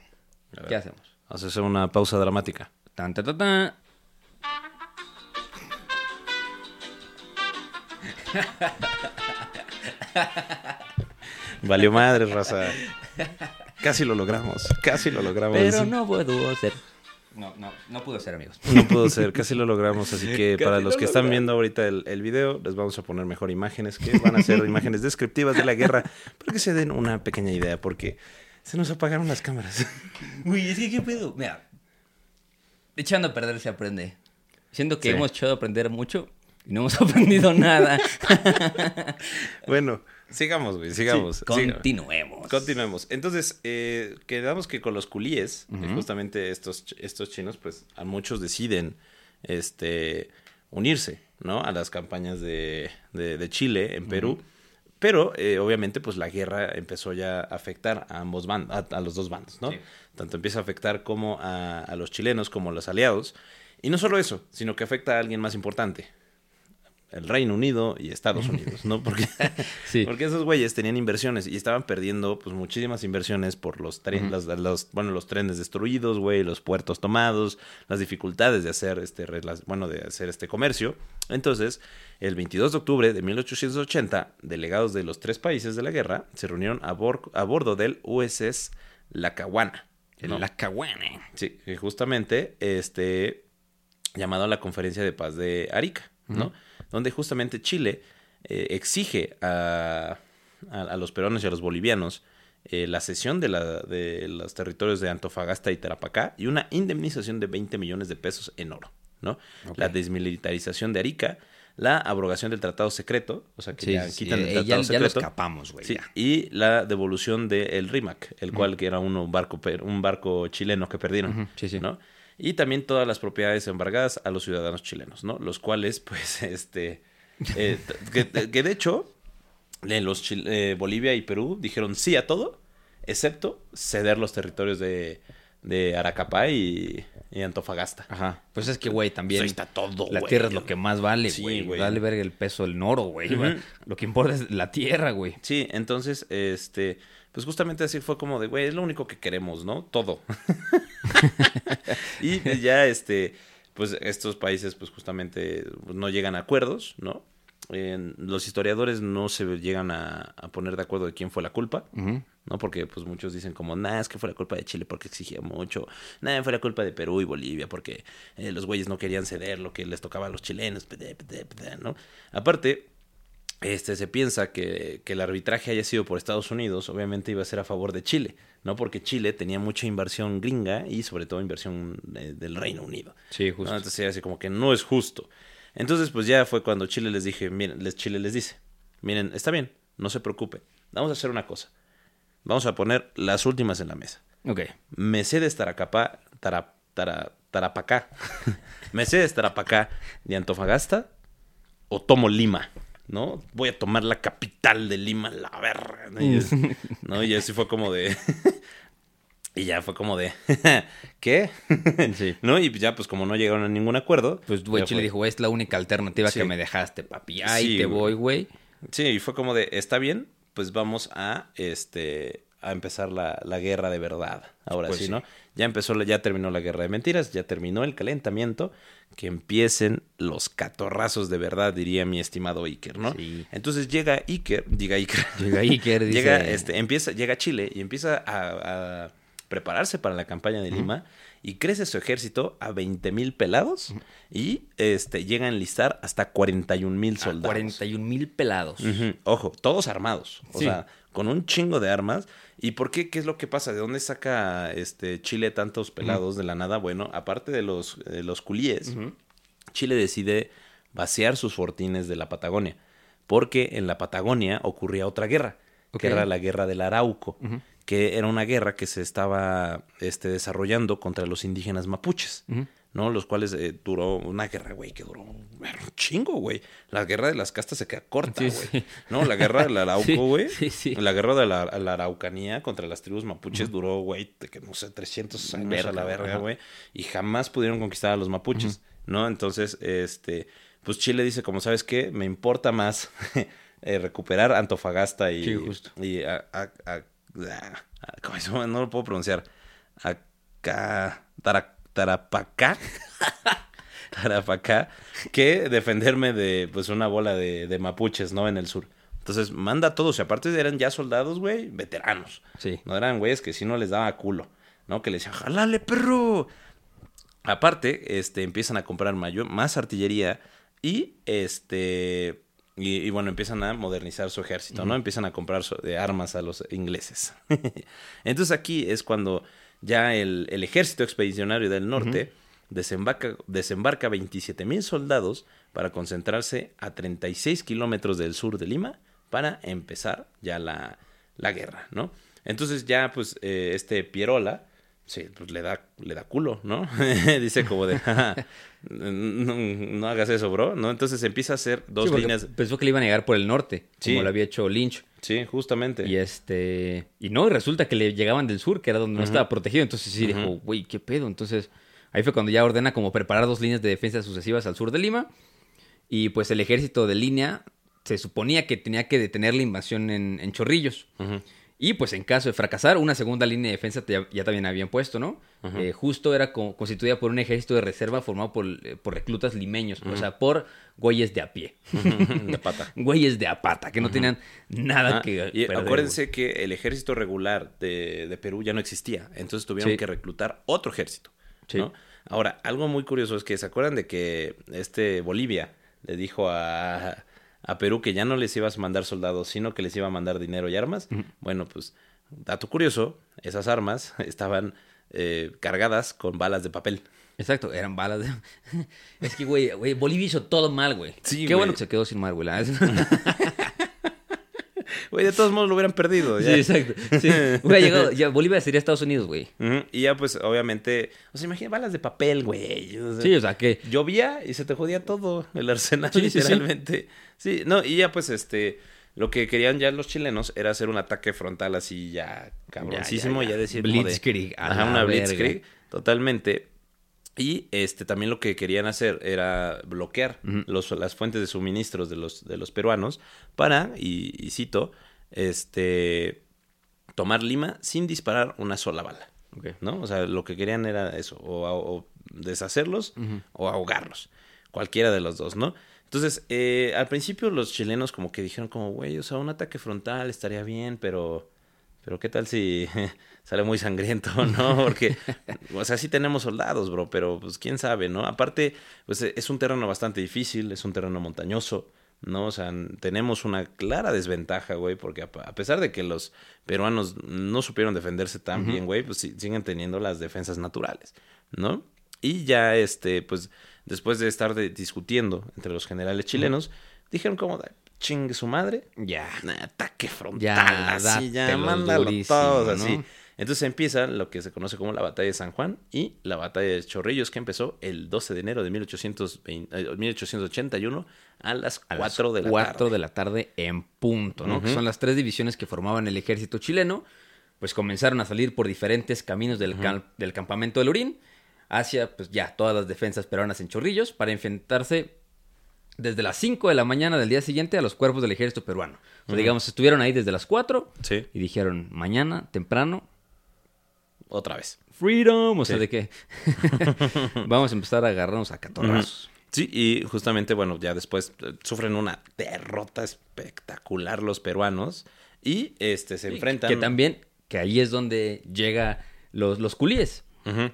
¿Qué hacemos? Haces una pausa dramática. Tan, ta, ta, ta. Valió madre, raza. Casi lo logramos, casi lo logramos. Pero no puedo hacer. No, no, no pudo ser, amigos. No pudo ser, casi lo logramos, así que para los lo que están viendo ahorita el, el video, les vamos a poner mejor imágenes que van a ser imágenes descriptivas de la guerra, para que se den una pequeña idea, porque se nos apagaron las cámaras. Uy, es que qué pedo. Mira, echando a perder se aprende. Siento que Sí. hemos echado a aprender mucho y no hemos aprendido nada. Bueno, sigamos, güey, sigamos. Sí, continuemos. Continuemos. Entonces, eh, quedamos que con los culíes, eh, justamente estos, estos chinos, pues a muchos deciden este, unirse, ¿no? A las campañas de, de- de Chile en Perú. Pero, eh, obviamente, pues la guerra empezó ya a afectar a ambos bandos, a, a los dos bandos, ¿no? Sí. Tanto empieza a afectar como a, a los chilenos como a los aliados. Y no solo eso, sino que afecta a alguien más importante. El Reino Unido y Estados Unidos, ¿no? Porque, Sí. porque esos güeyes tenían inversiones y estaban perdiendo pues muchísimas inversiones por los, trenes, los, los- bueno, los trenes destruidos, güey, los puertos tomados, las dificultades de hacer este bueno, de hacer este comercio. Entonces, el 22 de octubre de 1880, delegados de los tres países de la guerra se reunieron a, bor- a bordo del USS Lackawanna. ¿no? La caguana. Sí, justamente este llamado a la conferencia de paz de Arica, ¿no? Donde justamente Chile eh, exige a, a, a los peruanos y a los bolivianos eh, la cesión de, la, de los territorios de Antofagasta y Tarapacá y una indemnización de 20 millones de pesos en oro, ¿no? La desmilitarización de Arica, la abrogación del tratado secreto, o sea que Sí, ya sí, quitan el eh, tratado ya, ya lo secreto. escapamos, güey. Y la devolución del RIMAC, el cual que era uno, un barco un barco chileno que perdieron, sí, sí. ¿no? Y también todas las propiedades embargadas a los ciudadanos chilenos, ¿no? Los cuales, pues, este, eh, que, que de hecho, eh, los chil- eh, Bolivia y Perú dijeron sí a todo, excepto ceder los territorios de, de Aracapá y, y Antofagasta. Ajá. Pues es que, güey, también. Pues ahí está todo, La tierra es lo que más vale, Sí, güey. güey. Dale verga el peso del oro, güey. Lo que importa es la tierra, güey. Sí, entonces, este, pues justamente así fue como de, güey, es lo único que queremos, ¿no? Todo. y pues ya, este, pues estos países, pues justamente pues, no llegan a acuerdos, ¿no? Los historiadores no se llegan a, a poner de acuerdo de quién fue la culpa, ¿no? Porque pues muchos dicen como, nah, es que fue la culpa de Chile porque exigía mucho, nah, fue la culpa de Perú y Bolivia porque eh, los güeyes no querían ceder lo que les tocaba a los chilenos, ¿no? Aparte, este, se piensa que, que el arbitraje haya sido por Estados Unidos, obviamente iba a ser a favor de Chile, ¿no? Porque Chile tenía mucha inversión gringa y sobre todo inversión eh, del Reino Unido. Sí, ¿no? Entonces así como que no es justo. Entonces, pues ya fue cuando Chile les dije, miren, les, Chile les dice, miren, está bien, no se preocupen, vamos a hacer una cosa. Vamos a poner las últimas en la mesa. Ok. Mercedes Taracapá, Tara, Tara- Tarapacá, Mercedes Tarapacá de Antofagasta o tomo Lima, ¿no? Voy a tomar la capital de Lima, la verga. ¿no? Y, es- ¿no? y así fue como de... y ya fue como de... ¿Qué? Sí. ¿No? Y ya pues como no llegaron a ningún acuerdo... Pues, güey, Chile fue- dijo, es la única alternativa Sí. que me dejaste, papi. Ahí Sí, te voy, güey. Sí, y fue como de, está bien, pues vamos a, este, a empezar la, la guerra de verdad. Ahora Pues sí. ¿no? Ya empezó, ya terminó la guerra de mentiras, ya terminó el calentamiento, que empiecen los catorrazos de verdad, diría mi estimado Iker, ¿no? Sí. Entonces llega Iker, diga Iker. Llega Iker, dice... Llega, este, empieza, llega a Chile y empieza a, a prepararse para la campaña de Lima y crece su ejército a 20 mil pelados y este, llega a enlistar hasta 41 mil a soldados. 41 mil pelados. Ojo, todos armados. O Sí. sea, con un chingo de armas. ¿Y por qué? ¿Qué es lo que pasa? ¿De dónde saca este Chile tantos pelados de la nada? Bueno, aparte de los, de los culíes, Chile decide vaciar sus fortines de la Patagonia. Porque en la Patagonia ocurría otra guerra, que era la guerra del Arauco, que era una guerra que se estaba este, desarrollando contra los indígenas mapuches. ¿No? Los cuales eh, duró una guerra, güey, que duró un chingo, güey. La guerra de las castas se queda corta, güey. sí. ¿No? La guerra del Arauco, güey. sí, sí. La guerra de la, la Araucanía contra las tribus mapuches duró, güey, que no sé, 300 años a la verga, güey. Y jamás pudieron conquistar a los mapuches, ¿no? Entonces, este, pues Chile dice, como sabes qué, me importa más eh, recuperar Antofagasta y... Sí, justo. Y a, a- a- a- a- ¿cómo se llama? No lo puedo pronunciar. Acá... Tara- Tarapacá. Tarapacá. Que defenderme de, pues, una bola de, de mapuches, ¿no? En el sur. Entonces, manda a todos. Y aparte eran ya soldados, güey, veteranos. Sí. No eran güeyes que si no les daba culo, ¿no? Que le decían, jalale, perro. Aparte, este, empiezan a comprar mayor, más artillería y este y, y bueno, empiezan a modernizar su ejército, ¿no? Empiezan a comprar so- de armas a los ingleses. Entonces aquí es cuando ya el, el ejército expedicionario del norte desembarca, desembarca 27 mil soldados para concentrarse a 36 kilómetros del sur de Lima para empezar ya la, la guerra, ¿no? Entonces ya pues eh, este Pierola, sí, pues le da, le da culo, ¿no? Dice como de, "Ja, no, no hagas eso, bro, ¿no? Entonces empieza a hacer dos Sí, líneas. Pensó que le iban a llegar por el norte, Sí. como lo había hecho Lynch. Sí, justamente. Y este. Y no, resulta que le llegaban del sur, que era donde no estaba protegido. Entonces sí dijo, güey, ¿qué pedo? Entonces, ahí fue cuando ya ordena como preparar dos líneas de defensa sucesivas al sur de Lima. Y pues el ejército de línea se suponía que tenía que detener la invasión en, en Chorrillos. Y pues en caso de fracasar, una segunda línea de defensa ya, ya también habían puesto, ¿no? Eh, justo era co- constituida por un ejército de reserva formado por, eh, por reclutas limeños, o sea, por güeyes de a pie. de pata. güeyes de a pata, que no tenían nada Ah, que y perder, acuérdense que el ejército regular de, de Perú ya no existía, entonces tuvieron Sí. que reclutar otro ejército. Sí. ¿no? Ahora, algo muy curioso es que se acuerdan de que este Bolivia le dijo a, a Perú que ya no les ibas a mandar soldados, sino que les iba a mandar dinero y armas. Bueno, pues, dato curioso, esas armas estaban eh, cargadas con balas de papel. Exacto, eran balas de... Es que, güey, Bolivia hizo todo mal, güey. Sí, Qué bueno que se quedó sin mar, güey. Güey, de todos modos lo hubieran perdido. Sí, ya. exacto. Sí. Hubiera llegado... Ya, Bolivia sería Estados Unidos, güey. Y ya, pues, obviamente, o sea, imagina balas de papel, güey. o sea, Sí, o sea, que... llovía y se te jodía todo el arsenal Sí, sí, sí. literalmente. Sí, no, y ya pues este lo que querían ya los chilenos era hacer un ataque frontal así ya cabroncísimo, Ya, ya, ya, ya. decir de- Blitzkrieg, a ajá, una verga. blitzkrieg totalmente. Y este también lo que querían hacer era bloquear los, las fuentes de suministros de los, de los peruanos para, y, y cito, este tomar Lima sin disparar una sola bala. ¿no? O sea, lo que querían era eso, o, o deshacerlos o ahogarlos, cualquiera de los dos, ¿no? Entonces, eh, al principio los chilenos como que dijeron como, güey, o sea, un ataque frontal estaría bien, pero, pero ¿qué tal si sale muy sangriento, no? Porque, o sea, sí tenemos soldados, bro, pero pues quién sabe, ¿no? Aparte, pues es un terreno bastante difícil, es un terreno montañoso, ¿no? O sea, tenemos una clara desventaja, güey, porque a, pesar de que los peruanos no supieron defenderse tan bien, güey, pues sí- siguen teniendo las defensas naturales, ¿no? Y ya, este, pues, después de estar de- discutiendo entre los generales chilenos, dijeron como, "Ay, chingue su madre, Ya. Ataque frontal, Ya, así, ya, mándalo durísimo, todos, ¿no? así. Entonces empieza lo que se conoce como la batalla de San Juan y la batalla de Chorrillos, que empezó el 12 de enero de 1820 eh, 1881 a las A 4 las de la 4 tarde. de la tarde en punto, ¿no? Que son las tres divisiones que formaban el ejército chileno. Pues comenzaron a salir por diferentes caminos del, del campamento del Urín hacia, pues ya, todas las defensas peruanas en Chorrillos para enfrentarse desde las 5 de la mañana del día siguiente a los cuerpos del ejército peruano. O sea, digamos, estuvieron ahí desde las 4 Sí, y dijeron, mañana, temprano, otra vez. freedom, o sea, de que vamos a empezar a agarrarnos a catorrazos. Sí, y justamente, bueno, ya después eh, sufren una derrota espectacular los peruanos y este se enfrentan. Que también, que ahí es donde llega los, los culíes.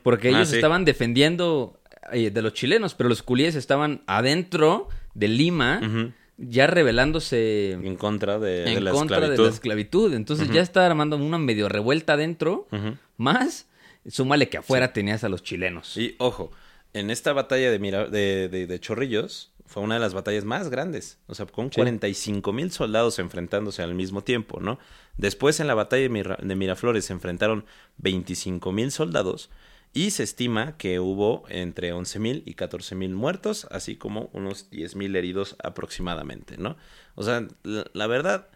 Porque Ah, ellos estaban defendiendo eh, de los chilenos, pero los culíes estaban adentro de Lima, ya rebelándose en contra de, de en la contra esclavitud. de la esclavitud. Entonces ya está armando una medio revuelta adentro, más súmale que afuera tenías a los chilenos. Y ojo, en esta batalla de, Mira- de, de- de Chorrillos fue una de las batallas más grandes. O sea, con Sí. 45 mil soldados enfrentándose al mismo tiempo, ¿no? Después en la batalla de, Mira- de Miraflores se enfrentaron 25 mil soldados y se estima que hubo entre 11 mil y 14 mil muertos, así como unos 10 mil heridos aproximadamente, ¿no? O sea, la, verdad...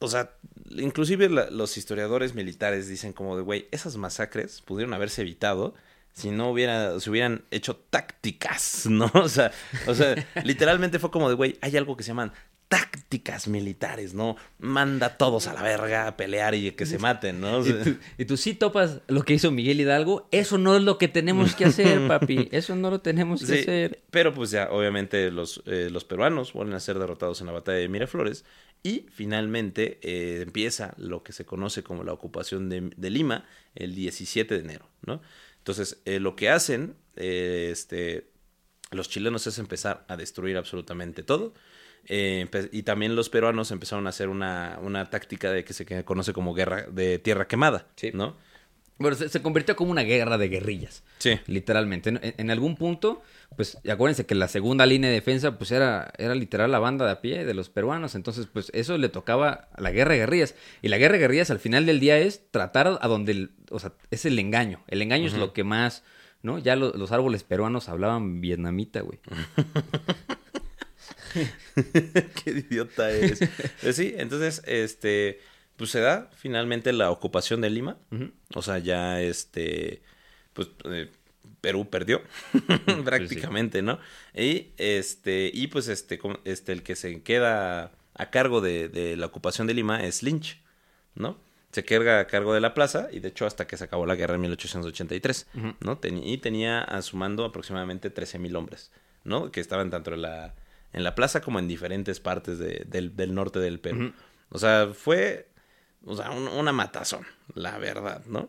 O sea, inclusive los historiadores militares dicen como de, güey, esas masacres pudieron haberse evitado si no hubiera, se hubieran hecho tácticas, ¿no? O sea, o sea, literalmente fue como de, güey, hay algo que se llaman tácticas militares, ¿no? Manda a todos a la verga a pelear y que se maten, ¿no? Y tú, y tú sí topas lo que hizo Miguel Hidalgo. Eso no es lo que tenemos que hacer, papi. Eso no lo tenemos que Sí, hacer. pero pues ya, obviamente los, eh, los peruanos vuelven a ser derrotados en la batalla de Miraflores y finalmente eh, empieza lo que se conoce como la ocupación de, de Lima el 17 de enero, ¿no? Entonces, eh, lo que hacen, eh, este, los chilenos es empezar a destruir absolutamente todo. Eh, y también los peruanos empezaron a hacer una, una táctica de que se conoce como guerra de tierra quemada, Sí. ¿no? Bueno, se, se convirtió como una guerra de guerrillas. Sí. Literalmente. En, en algún punto, pues acuérdense que la segunda línea de defensa, pues era, era literal la banda de a pie de los peruanos. Entonces, pues eso le tocaba a la guerra de guerrillas. Y la guerra de guerrillas al final del día es tratar a donde, el- o sea, es el engaño. El engaño es lo que más, ¿no? Ya lo- los árboles peruanos hablaban vietnamita, güey. Qué idiota eres. Pues sí, entonces, este, pues se da finalmente la ocupación de Lima. O sea, ya este, pues eh, Perú perdió prácticamente, ¿no? Y este, y pues este, este, el que se queda a cargo de, de la ocupación de Lima es Lynch, ¿no? Se queda a cargo de la plaza y de hecho hasta que se acabó la guerra en 1883, ¿no? Teni- y tenía a su mando aproximadamente 13.000 hombres, ¿no? Que estaban tanto en la, en la plaza como en diferentes partes de- del, del norte del Perú. O sea, fue o sea, un- una matazón, la verdad, ¿no?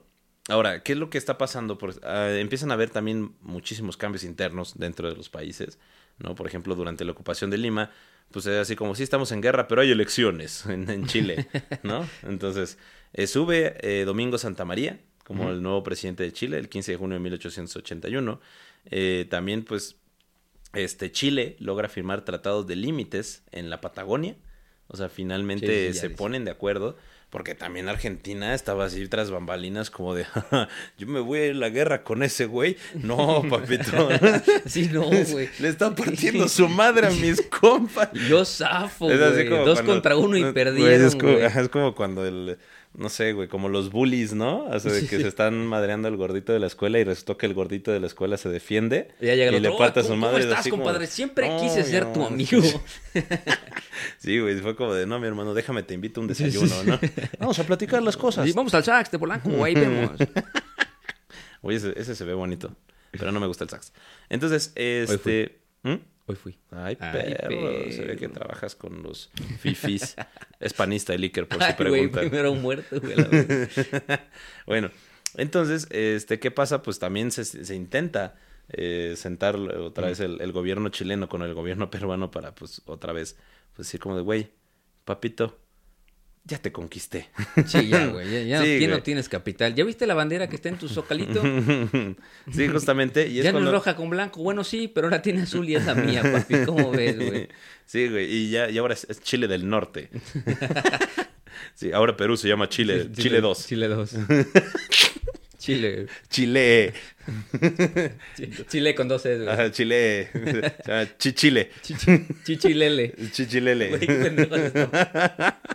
Ahora, ¿qué es lo que está pasando? Por- ah, empiezan a haber también muchísimos cambios internos dentro de los países, ¿no? Por ejemplo, durante la ocupación de Lima, pues es así como, sí estamos en guerra, pero hay elecciones en, en Chile, ¿no? Entonces, eh, sube eh, Domingo Santa María como el nuevo presidente de Chile, el 15 de junio de 1881. Eh, también, pues, este, Chile logra firmar tratados de límites en la Patagonia. O sea, finalmente Sí, sí, ya se dice. ponen de acuerdo. Porque también Argentina estaba así tras bambalinas como de, "Ja, yo me voy a ir a la guerra con ese güey. No, papito. Sí, no, güey. Le están partiendo su madre a mis compas. Yo zafo, güey. Dos cuando- contra uno y perdieron, es, güey. es como cuando el... No sé, güey, como los bullies, ¿no? O sea, de que se están madreando al gordito de la escuela y resultó que el gordito de la escuela se defiende. Y ya llega le parte a "Oye, su ¿cómo- madre. ¿Cómo estás, así como, compadre? Siempre "No, quise ser tu amor". amigo. Sí, güey, fue como de, no, mi hermano, déjame, te invito a un desayuno, ¿no? Vamos a platicar las cosas. Sí, vamos al sax de Polanco, ahí vemos. Oye, ese, ese se ve bonito, pero no me gusta el sax. Entonces, este... ¿Mm? Hoy fui. Ay, Ay, perro, se ve que trabajas con los fifis. Es panista el Iker, por su Ay, güey, pregunta. primero muerto, güey. bueno, entonces, este, ¿qué pasa? Pues también se, se intenta eh, sentar otra vez el, el gobierno chileno con el gobierno peruano para, pues, otra vez, pues decir como de, güey, papito, ya te conquisté. Sí, ya, güey. Ya, ya no, Sí, ¿quién no güey. tienes capital? ¿Ya viste la bandera que está en tu zocalito? sí, justamente. Y es ya no es roja con blanco. Bueno, sí, pero ahora tiene azul y es la mía, papi. ¿Cómo ves, güey? Sí, güey, y ya y ahora es, es Chile del Norte. sí, ahora Perú se llama Chile, Chile 2. Chile 2. Chile. Chile, Chi- Chile con dos S, güey. ajá, Chile, Chichile, Chichi- Chichilele. Chichilele. Güey, qué pendejo es esto.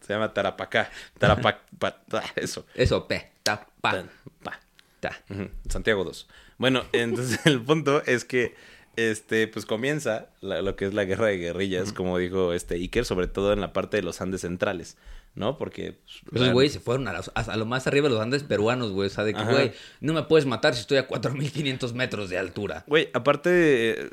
Se llama Tarapacá. Tarapac... pa- ta- Eso. Eso, pe, ta, pa, pa. ta. Ujú, Santiago 2. Bueno, entonces el punto es que este pues comienza la- lo que es la guerra de guerrillas, como dijo este Iker, sobre todo en la parte de los Andes centrales, ¿no? Porque pues, Esos güeyes se fueron a, los- a- lo más arriba de los Andes peruanos, güey. O sea, de que, güey, no me puedes matar si estoy a 4500 metros de altura. Güey, aparte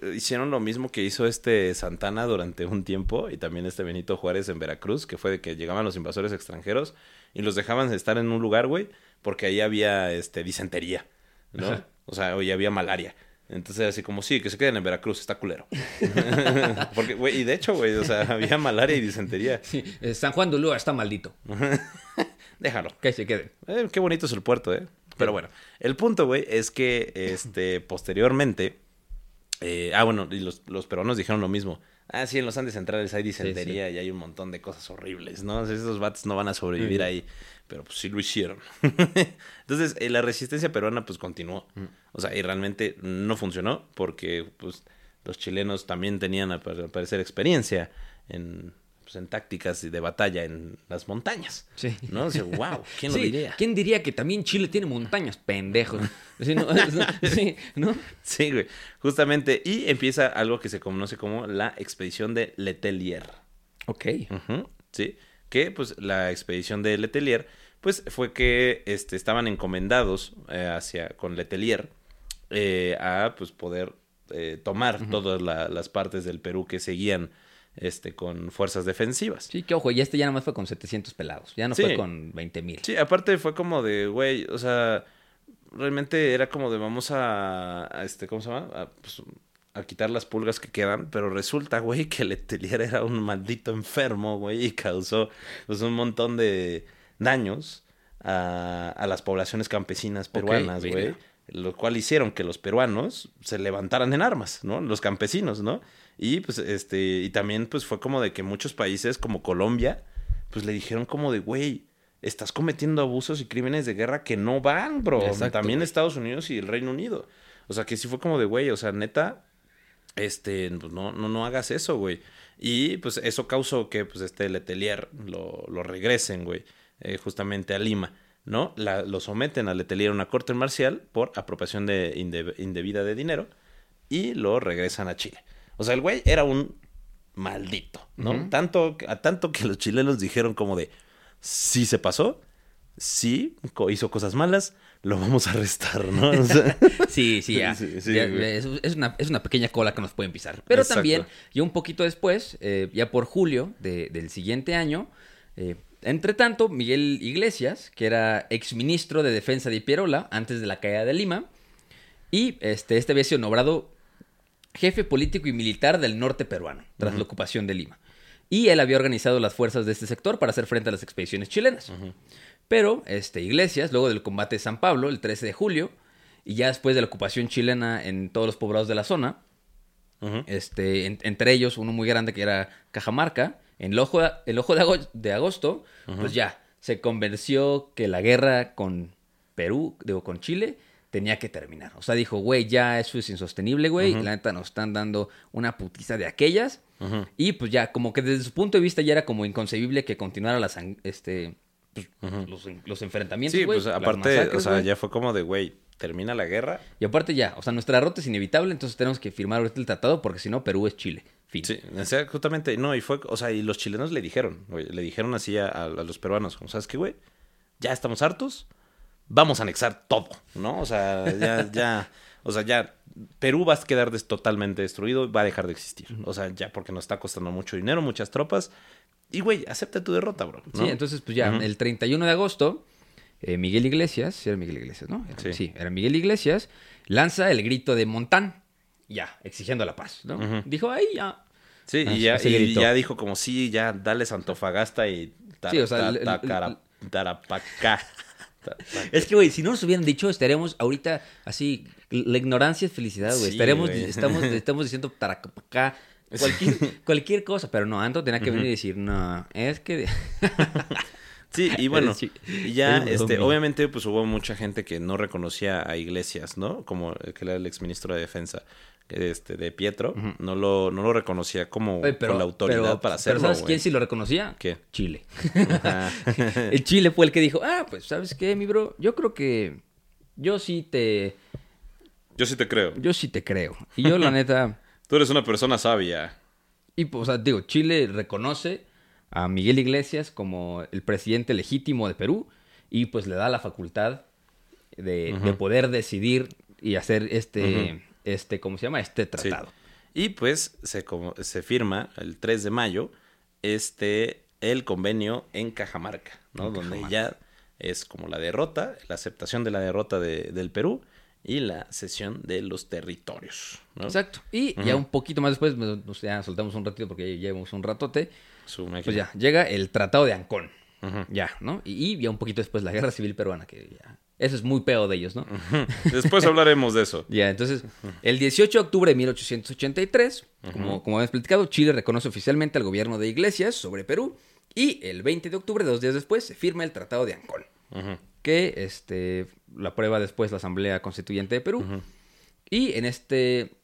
eh, hicieron lo mismo que hizo este Santana durante un tiempo y también este Benito Juárez en Veracruz, que fue de que llegaban los invasores extranjeros y los dejaban estar en un lugar, güey, porque ahí había este disentería, ¿no? Ajá. O sea, hoy había malaria. Entonces, así como, sí, que se queden en Veracruz, está culero. Porque, güey, y de hecho, güey, o sea, había malaria y disentería. Sí, eh, San Juan de Ulúa está maldito. Déjalo. Que se queden. Eh, qué bonito es el puerto, ¿eh? Pero bueno, el punto, güey, es que este, posteriormente. eh, ah, bueno, y los, los peruanos dijeron lo mismo. Ah, sí, en los Andes centrales hay disentería y hay un montón de cosas horribles, ¿no? Esos vatos no van a sobrevivir ahí. Pero pues sí lo hicieron. Entonces, eh, la resistencia peruana, pues continuó. O sea, y realmente no funcionó porque, pues, los chilenos también tenían, al pare- al parecer, experiencia en, pues, en tácticas de batalla en las montañas. Sí. ¿No? O sea, wow, ¿quién lo diría? ¿Quién diría que también Chile tiene montañas? Pendejos. Sí, ¿no? Sí, ¿no? Sí, güey. Justamente. Y empieza algo que se conoce como la expedición de Letelier. Ok. Sí. Que, pues, la expedición de Letelier, pues, fue que este, estaban encomendados eh, hacia, con Letelier eh, a, pues, poder eh, tomar todas la- las partes del Perú que seguían este, con fuerzas defensivas. Sí, que ojo, y este ya nada más fue con 700 pelados. Ya no Sí. fue con 20 mil. Sí, aparte fue como de, güey, o sea, realmente era como de vamos a, a este, ¿cómo se llama? A, pues, a quitar las pulgas que quedan, pero resulta, güey, que Letelier era un maldito enfermo, güey, y causó pues, un montón de daños a, a las poblaciones campesinas peruanas, güey. Lo cual hicieron que los peruanos se levantaran en armas, ¿no? Los campesinos, ¿no? Y pues este, y también pues fue como de que muchos países como Colombia, pues le dijeron como de, güey, estás cometiendo abusos y crímenes de guerra que no van, bro. Exacto, también güey. Estados Unidos y el Reino Unido. O sea, que sí fue como de, güey, o sea, neta, este, pues no, no, no hagas eso, güey. Y pues eso causó que pues este Letelier lo, lo regresen, güey, eh, justamente a Lima, ¿no? La- lo someten a Letelier a una corte marcial por apropiación de inde- indebida de dinero y lo regresan a Chile. O sea, el güey era un maldito, ¿no? tanto, a tanto que los chilenos dijeron como de, sí se pasó, sí hizo cosas malas, lo vamos a arrestar, ¿no? O sea, Sí, sí, ya. Sí, sí, Ya, güey. es, es una, es una pequeña cola que nos pueden pisar. Pero Exacto. también, ya un poquito después, eh, ya por julio de- del siguiente año, eh, entre tanto, Miguel Iglesias, que era exministro de Defensa de Pierola antes de la caída de Lima, y este, este había sido nombrado jefe político y militar del norte peruano, tras la ocupación de Lima. Y él había organizado las fuerzas de este sector para hacer frente a las expediciones chilenas. Pero este, Iglesias, luego del combate de San Pablo, el 13 de julio, y ya después de la ocupación chilena en todos los poblados de la zona, este, en- entre ellos uno muy grande que era Cajamarca, en el ojo de, el ojo de, ago- de agosto, pues ya se convenció que la guerra con Perú, digo, con Chile, tenía que terminar. O sea, dijo, güey, ya eso es insostenible, güey, y la neta nos están dando una putiza de aquellas. Y pues ya, como que desde su punto de vista ya era como inconcebible que continuara ang- este, pues, los, los enfrentamientos, Sí, pues aparte, o sea, ya fue como de, güey, termina la guerra. Y aparte ya, o sea, nuestra derrota es inevitable, entonces tenemos que firmar ahorita el tratado porque si no, Perú es Chile. Fin. Sí, o sea, justamente, no, y fue, o sea, y los chilenos le dijeron, güey, le dijeron así a, a los peruanos, como, ¿sabes qué, güey? Ya estamos hartos, vamos a anexar todo, ¿no? O sea, ya, ya, o sea, ya, Perú va a quedar des- totalmente destruido, va a dejar de existir. O sea, ya porque nos está costando mucho dinero, muchas tropas. Y, güey, acepta tu derrota, bro. ¿no? Sí, entonces pues ya, Ujú. el 31 de agosto, eh, Miguel Iglesias, sí era Miguel Iglesias, ¿no? Era- Sí. sí. era Miguel Iglesias, lanza el grito de Montán, ya, exigiendo la paz, ¿no? Dijo, ahí ya. Sí, Ah, y ya, ese y grito. ya dijo como, sí, ya, dale Santofagasta y... ta- Sí, o sea, ta- cara- Tarapacá. Ta- ta- Es que, güey, si no nos hubieran dicho, estaríamos ahorita así, la ignorancia es felicidad, güey. Sí, güey. estamos, estamos diciendo taracapacá, cualquier, cualquier cosa, pero no, Anto tenía que venir y decir, no, es que... Sí, y bueno, y ya, este, obviamente, pues hubo mucha gente que no reconocía a Iglesias, ¿no? Como el que era el exministro de Defensa, este, de Pietro, no lo, no lo reconocía como Oye, pero, con la autoridad pero- para pero hacerlo, ¿sabes güey. quién sí lo reconocía? ¿Qué? Chile. El Chile fue el que dijo, ah, pues, ¿sabes qué, mi bro? Yo creo que yo sí te, Yo sí te creo. yo sí te creo. Y yo, la neta, Tú eres una persona sabia. y, pues, o sea, digo, Chile reconoce a Miguel Iglesias como el presidente legítimo de Perú y pues le da la facultad de, de poder decidir y hacer este, este, ¿cómo se llama? Este Sí. tratado. Y pues se, como, se firma el 3 de mayo este, el convenio en Cajamarca, ¿no? En Donde Cajamarca. ya es como la derrota, la aceptación de la derrota de- del Perú y la cesión de los territorios, ¿no? Exacto. Y ya un poquito más después, nos ya soltamos un ratito porque ya llevamos un ratote. Pues ya, llega el Tratado de Ancón. Ya, ¿no? Y, y ya un poquito después la Guerra Civil Peruana, que ya... Eso es muy peo de ellos, ¿no? Después hablaremos de eso. Ya, entonces, el 18 de octubre de 1883, como, como habíamos platicado, Chile reconoce oficialmente al gobierno de Iglesias sobre Perú. Y el 20 de octubre, dos días después, se firma el Tratado de Ancón. Que este, la prueba después la Asamblea Constituyente de Perú. Y en este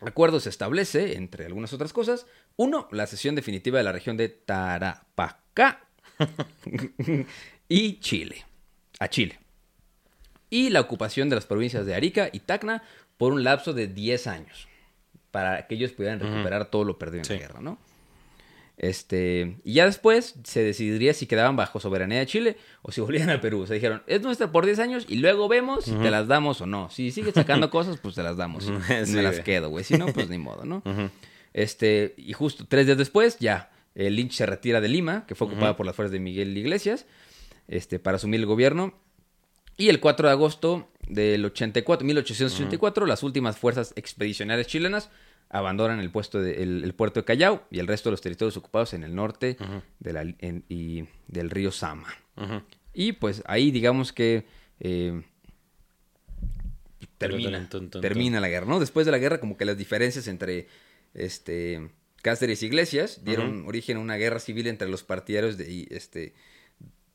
acuerdo se establece, entre algunas otras cosas, uno, la cesión definitiva de la región de Tarapacá y Chile, a Chile. Y la ocupación de las provincias de Arica y Tacna por un lapso de 10 años, para que ellos pudieran recuperar todo lo perdido en Sí. la guerra, ¿no? Este, y ya después se decidiría si quedaban bajo soberanía de Chile o si volvían al Perú. O sea, dijeron, es nuestra por 10 años y luego vemos si te las damos o no. Si sigues sacando cosas, pues te las damos. Sí, me las güey. quedo, güey. Si no, pues ni modo, ¿no? Este, y justo tres días después, ya, el Lynch se retira de Lima, que fue ocupada por las fuerzas de Miguel Iglesias, este, para asumir el gobierno. Y el 4 de agosto del 84, 1884, las últimas fuerzas expedicionarias chilenas abandonan el, puesto de- el, el puerto de Callao y el resto de los territorios ocupados en el norte de la- en- y del río Sama. Y pues ahí digamos que eh, termina, termina la guerra, ¿no? Después de la guerra como que las diferencias entre este Cáceres y Iglesias dieron origen a una guerra civil entre los partidarios de, este,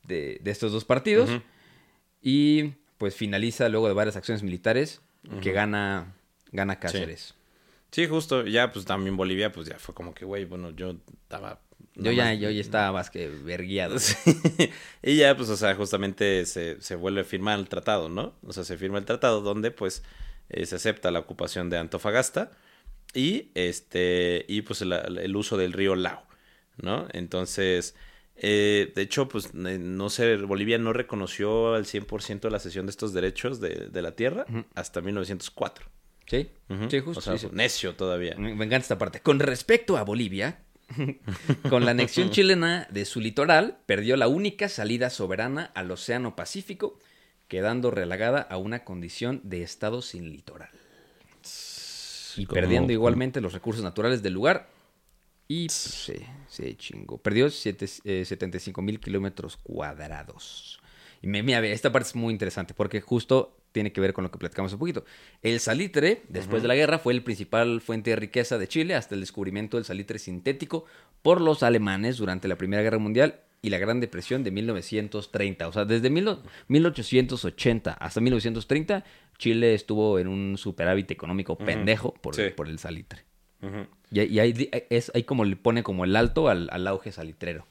de, de estos dos partidos y pues finaliza luego de varias acciones militares que gana, gana Cáceres. Sí, justo. Ya, pues también Bolivia, pues ya fue como que, güey, bueno, yo estaba. Yo ya, más- yo ya estaba más que verguiado. Sí. y ya, pues, o sea, justamente se, se vuelve a firmar el tratado, ¿no? O sea, se firma el tratado donde, pues, eh, se acepta la ocupación de Antofagasta y, este, y pues, el, el uso del río Lao, ¿no? Entonces, eh, de hecho, pues, no sé, Bolivia no reconoció al 100% la cesión de estos derechos de, de la tierra hasta 1904. ¿Sí? Sí, justo. O sea, sí, sí. necio todavía. Me encanta esta parte. Con respecto a Bolivia, con la anexión chilena de su litoral, perdió la única salida soberana al Océano Pacífico, quedando relegada a una condición de estado sin litoral. Y perdiendo igualmente los recursos naturales del lugar. Y pues, sí, sí, chingo. Perdió siete- eh, 75 mil kilómetros cuadrados. Y me, mira, esta parte es muy interesante porque justo tiene que ver con lo que platicamos un poquito. El salitre, después de la guerra, fue el principal fuente de riqueza de Chile hasta el descubrimiento del salitre sintético por los alemanes durante la Primera Guerra Mundial y la Gran Depresión de 1930. O sea, desde mil- 1880 hasta 1930, Chile estuvo en un superávit económico pendejo por, Sí. por el salitre. Y ahí, es, ahí como le pone como el alto al, al auge salitrero.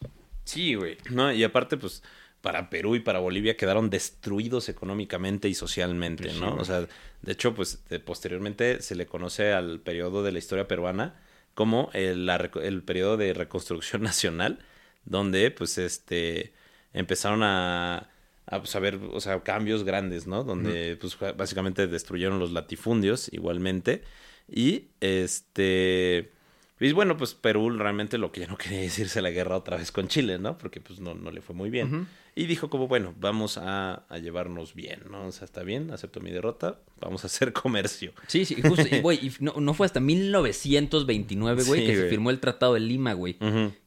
Sí, güey. No, y aparte, pues, para Perú y para Bolivia quedaron destruidos económicamente y socialmente, Pues sí, ¿no? O sea, de hecho, pues, de- posteriormente se le conoce al periodo de la historia peruana como el, la el periodo de reconstrucción nacional, donde, pues, este, empezaron a, a pues, a ver, o sea, cambios grandes, ¿no? Donde, pues, básicamente destruyeron los latifundios igualmente. Y, este... Y bueno, pues Perú realmente lo que ya no quería es irse a la guerra otra vez con Chile, ¿no? Porque pues no, no le fue muy bien. Y dijo como, bueno, vamos a, a llevarnos bien, ¿no? O sea, está bien, acepto mi derrota, vamos a hacer comercio. Sí, sí, justo, y, güey, y no, no fue hasta 1929, güey, Sí, que se firmó el Tratado de Lima, güey,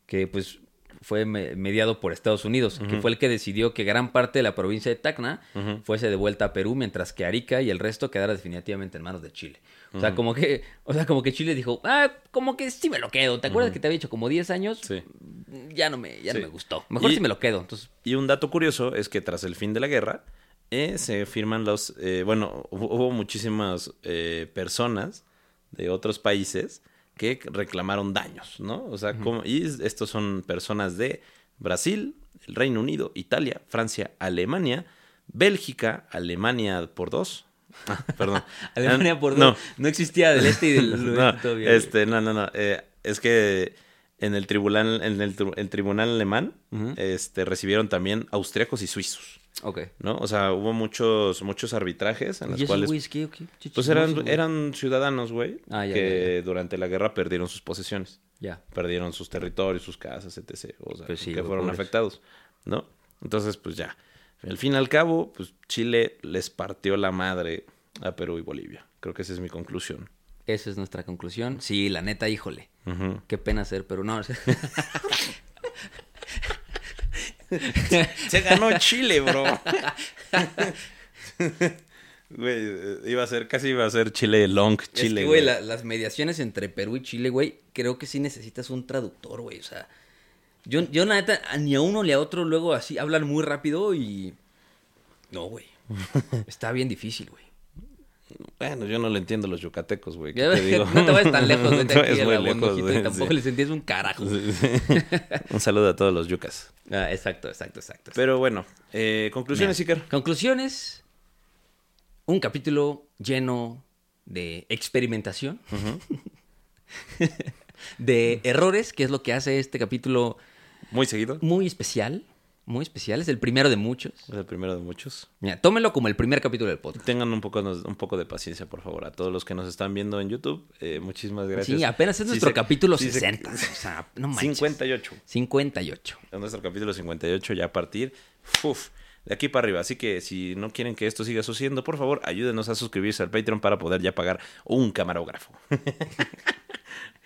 que pues fue me- mediado por Estados Unidos, que fue el que decidió que gran parte de la provincia de Tacna fuese de vuelta a Perú, mientras que Arica y el resto quedara definitivamente en manos de Chile. O sea, como que, o sea, como que Chile dijo, ah, como que sí me lo quedo. ¿Te acuerdas que te había dicho como 10 años? Sí. Ya no me, ya no me gustó. Mejor Y- sí me lo quedo. Entonces, Y un dato curioso es que tras el fin de la guerra, eh, se firman los, eh, bueno, hubo, hubo muchísimas eh, personas de otros países que reclamaron daños, ¿no? O sea, como, y estos son personas de Brasil, el Reino Unido, Italia, Francia, Alemania, Bélgica, Alemania por dos. Ah, perdón. Alemania por No, dos. No, existía del este y del oeste no, todavía, este, no, no, no. eh, es que en el tribunal, en el, tri- el tribunal alemán, este, recibieron también austriacos y suizos, Ok. ¿no? O sea, hubo muchos, muchos arbitrajes en ¿Y los cuales? Qué pues eran, eran ciudadanos, güey, Ah, ya, que ya, durante la guerra perdieron sus posesiones, Ya. perdieron sus territorios, sus casas, etc. O sea, Pues sí, que fueron pobres. afectados, ¿no? Entonces, pues ya. Al fin y al cabo, pues Chile les partió la madre a Perú y Bolivia. Creo que esa es mi conclusión. Esa es nuestra conclusión. Sí, la neta, híjole. Qué pena ser, pero no. Se ganó Chile, bro. Güey, eh, iba a ser, casi iba a ser Chile long, Chile. es que, güey, la- las mediaciones entre Perú y Chile, güey, creo que sí necesitas un traductor, güey. O sea, yo, yo la neta, ni a uno ni a otro luego así hablan muy rápido y... No, güey. Está bien difícil, güey. Bueno, yo no le entiendo a los yucatecos, güey. No te vayas tan lejos, vayas a muy la lejos, güey, tampoco sí. les entiendes un carajo. Sí, sí. Un saludo a todos los yucas. Ah, exacto, exacto, exacto. Pero bueno, eh, conclusiones, Iker. Conclusiones. Un capítulo lleno de experimentación. de errores, que es lo que hace este capítulo Muy seguido. muy especial. Muy especial. Es el primero de muchos. Es el primero de muchos. Mira, tómenlo como el primer capítulo del podcast. Tengan un poco, un poco de paciencia, por favor, a todos los que nos están viendo en YouTube. Eh, muchísimas gracias. Sí, apenas es nuestro capítulo sí se- 60. O sea, no manches. 58. 58. Es nuestro capítulo 58 ya a partir uf, de aquí para arriba. Así que si no quieren que esto siga sucediendo, por favor, ayúdenos a suscribirse al Patreon para poder ya pagar un camarógrafo.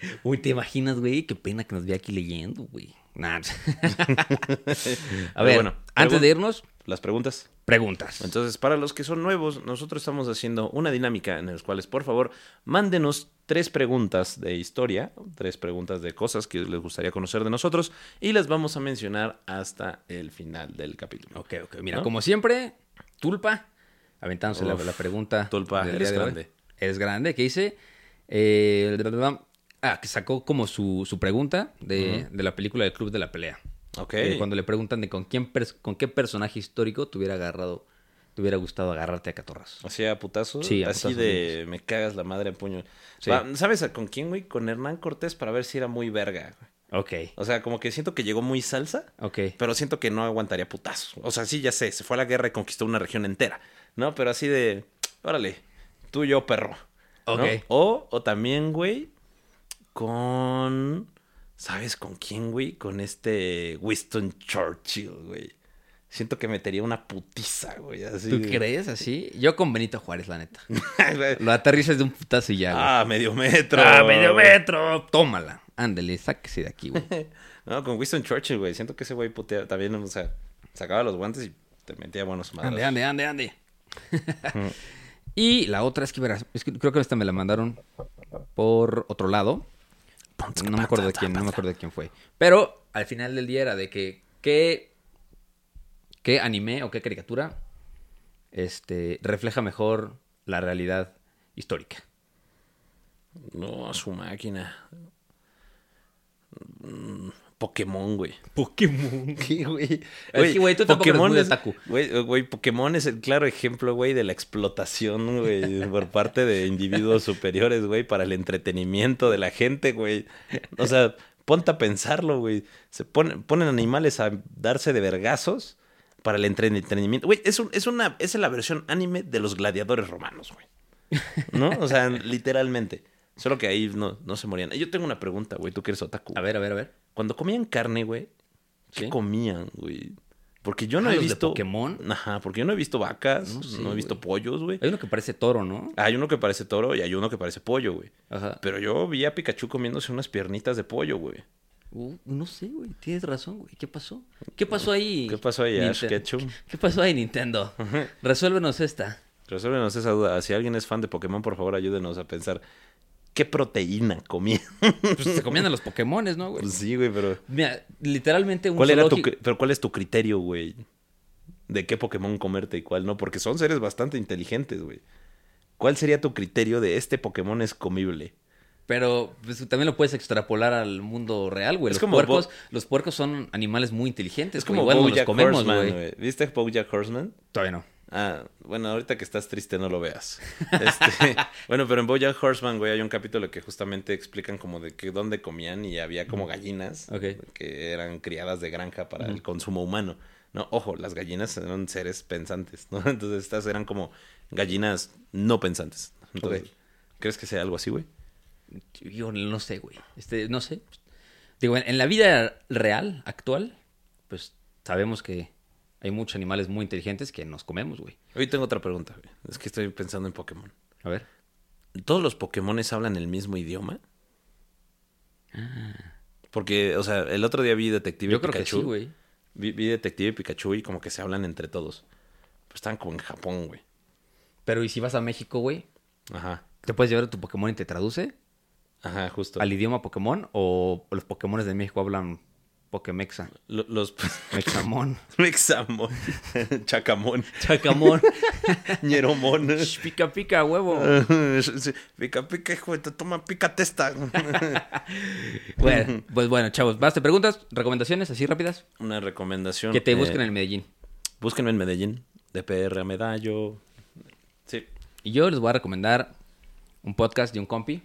Uy, ¿te imaginas, güey? Qué pena que nos vea aquí leyendo, güey. Nah. a ver, bueno, antes de irnos, Las preguntas. preguntas. Entonces, para los que son nuevos, nosotros estamos haciendo una dinámica en las cuales, por favor, mándenos tres preguntas de historia, tres preguntas de cosas que les gustaría conocer de nosotros y las vamos a mencionar hasta el final del capítulo. Ok, ok. Mira, ¿No? como siempre, Tulpa, aventándose la, Uf, la pregunta. Tulpa, eres grande. Eres grande, ¿qué dice? Eh, ah, que sacó como su, su pregunta de, de la película del Club de la Pelea. Ok. Eh, cuando le preguntan de con quién con qué personaje histórico te hubiera agarrado, te hubiera gustado agarrarte a catorras. Así a putazos. Sí, a así de me cagas la madre a puño. Sí. Va, ¿Sabes con quién, güey? Con Hernán Cortés para ver si era muy verga. Ok, O sea, como que siento que llegó muy salsa, ok. pero siento que no aguantaría putazos. O sea, sí, ya sé, se fue a la guerra y conquistó una región entera, ¿no? Pero así de, órale, tú y yo, perro. ¿no? Ok. O, o también, güey, con... ¿Sabes con quién, güey? Con este Winston Churchill, güey. Siento que metería una putiza, güey. Así ¿Tú crees así? Yo con Benito Juárez, la neta. Lo aterrizas de un putazo y ya, güey. ah, medio metro. ¡Ah, medio metro! Tómala. Ándale, sáquese de aquí, güey. No, con Winston Churchill, güey. Siento que ese güey putea también, o sea, sacaba los guantes y te metía buenos madres. Ande, ande, ande, ande. y la otra es que verás, es que creo que esta me la mandaron por otro lado. No me acuerdo de quién, no me acuerdo de quién fue. Pero al final del día era de que qué qué anime o qué caricatura este refleja mejor la realidad histórica. No, a su máquina. Pokémon, güey. Pokémon. ¿Qué, güey? Es que, güey, tú tampoco eres muy otaku. güey, güey, Pokémon es el claro ejemplo, güey, de la explotación, güey, por parte de individuos superiores, güey, para el entretenimiento de la gente, güey. O sea, ponte a pensarlo, güey. Se ponen, ponen animales a darse de vergazos para el entretenimiento. Güey, es, un- es una, es la versión anime de los gladiadores romanos, güey. ¿No? O sea, literalmente. Solo que ahí no, no se morían. Yo tengo una pregunta, güey, tú que eres otaku. A ver, a ver, a ver. Cuando comían carne, güey, ¿qué ¿Sí? comían, güey? Porque yo no Ah, he ¿los de visto. Pokémon? Ajá, porque yo no he visto vacas, No no, he visto pollos, güey. Hay uno que parece toro, ¿no? Hay uno que parece toro y hay uno que parece pollo, güey. Ajá. Pero yo vi a Pikachu comiéndose unas piernitas de pollo, güey. Uh, no sé, güey. Tienes razón, güey. ¿Qué pasó? ¿Qué pasó ahí? ¿Qué pasó ahí, Ash Ketchum? ¿Qué pasó ahí, Nintendo? Resuélvenos esta. Resuélvenos esa duda. Si alguien es fan de Pokémon, por favor, ayúdenos a pensar qué proteína comía. Pues se comían a los Pokémones, ¿no, güey? Pues sí, güey, pero. Mira, literalmente un ¿Cuál era tu, pero cuál es tu criterio, güey? De qué Pokémon comerte y cuál no, porque son seres bastante inteligentes, güey. ¿Cuál sería tu criterio de este Pokémon es comible? Pero pues, también lo puedes extrapolar al mundo real, güey. Es Los como puercos, Bo- los puercos son animales muy inteligentes. Es como Igual los comemos, Horseman, güey. ¿Viste BoJack Horseman? Todavía no. Ah, bueno, ahorita que estás triste no lo veas. Este, bueno, pero en BoJack Horseman, güey, hay un capítulo que justamente explican como de que dónde comían y había como gallinas que eran criadas de granja para el consumo humano. No, ojo, las gallinas eran seres pensantes, ¿no? Entonces estas eran como gallinas no pensantes. Entonces. ¿crees que sea algo así, güey? Yo no sé, güey. Este, no sé. Digo, en, en la vida real, actual, pues sabemos que hay muchos animales muy inteligentes que nos comemos, güey. Hoy tengo otra pregunta, güey. Es que estoy pensando en Pokémon. A ver. ¿Todos los Pokémones hablan el mismo idioma? Porque, o sea, el otro día vi Detective Yo creo que Pikachu. sí, güey. Vi, vi Detective Pikachu y como que se hablan entre todos. Pues están como en Japón, güey. Pero ¿y si vas a México, güey? Ajá. ¿Te puedes llevar a tu Pokémon y te traduce Ajá, justo. al idioma Pokémon? ¿O los Pokémones de México hablan Pokémexa? Lo- Los... Mexamón. Mexamón. Chacamón. Chacamón. Ñeromón. pica, pica, huevo. Pica, pica, hijo de tu toma, pica testa. Bueno, pues bueno, chavos. ¿Vas? ¿Te preguntas? ¿Recomendaciones así rápidas? Una recomendación. Que te eh, busquen en Medellín. Búsquenme en Medellín. De PR a Medallo. Sí. Y yo les voy a recomendar un podcast de un compi.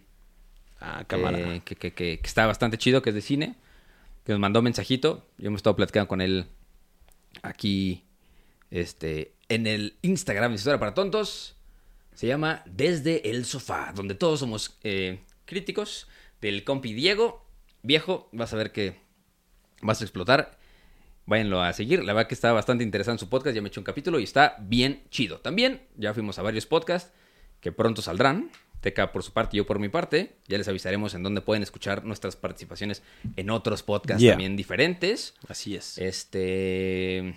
Ah, cámara. eh, que, que- que- que está bastante chido, que es de cine, que nos mandó un mensajito. Yo hemos estado platicando con él aquí este, en el Instagram de Historia para Tontos. Se llama Desde el Sofá, donde todos somos eh, críticos del compi Diego. Viejo, vas a ver que vas a explotar. váyanlo a seguir. La verdad que está bastante interesante su podcast. Ya me he un capítulo y está bien chido. También ya fuimos a varios podcasts que pronto saldrán. Teca por su parte y yo por mi parte. Ya les avisaremos en dónde pueden escuchar nuestras participaciones en otros podcasts Yeah. también diferentes. Así es. Este.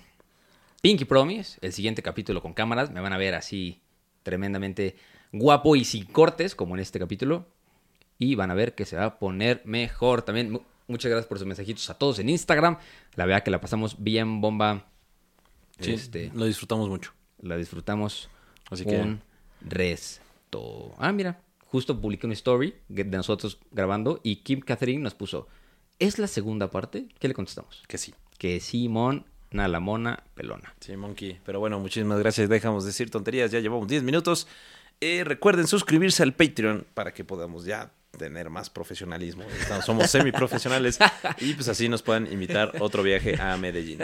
Pinky Promise, el siguiente capítulo con cámaras. Me van a ver así tremendamente guapo y sin cortes, como en este capítulo. Y van a ver que se va a poner mejor. También mu- muchas gracias por sus mensajitos a todos en Instagram. La verdad que la pasamos bien bomba. Sí, Este, lo disfrutamos mucho. la disfrutamos Así que- un Ah, mira, justo publiqué una story de nosotros grabando y Kim Catherine nos puso, ¿es la segunda parte? ¿Qué le contestamos? Que sí. Que Simón, la mona, pelona. Sí, Monkey. Pero bueno, muchísimas gracias. Dejamos de decir tonterías. Ya llevamos 10 minutos. Eh, recuerden suscribirse al Patreon para que podamos ya tener más profesionalismo. Estamos- somos semiprofesionales y pues así nos puedan invitar otro viaje a Medellín.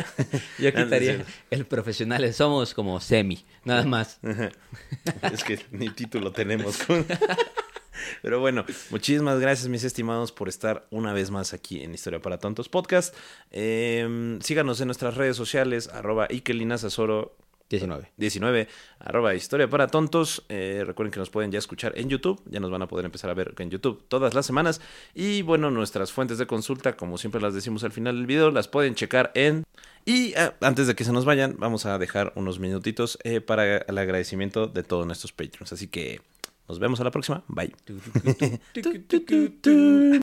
Yo quitaría el profesional, somos como semi, nada más. Es que ni título tenemos. Pero bueno, muchísimas gracias, mis estimados, por estar una vez más aquí en Historia para Tontos Podcast. Eh, síganos en nuestras redes sociales, arroba Ikelinasasoro 19. 19, arroba Historia para Tontos. Eh, recuerden que nos pueden ya escuchar en YouTube, ya nos van a poder empezar a ver en YouTube todas las semanas. Y bueno, nuestras fuentes de consulta, como siempre las decimos al final del video, las pueden checar en... Y ah, antes de que se nos vayan, vamos a dejar unos minutitos eh, para el agradecimiento de todos nuestros Patreons. Así que nos vemos a la próxima. Bye.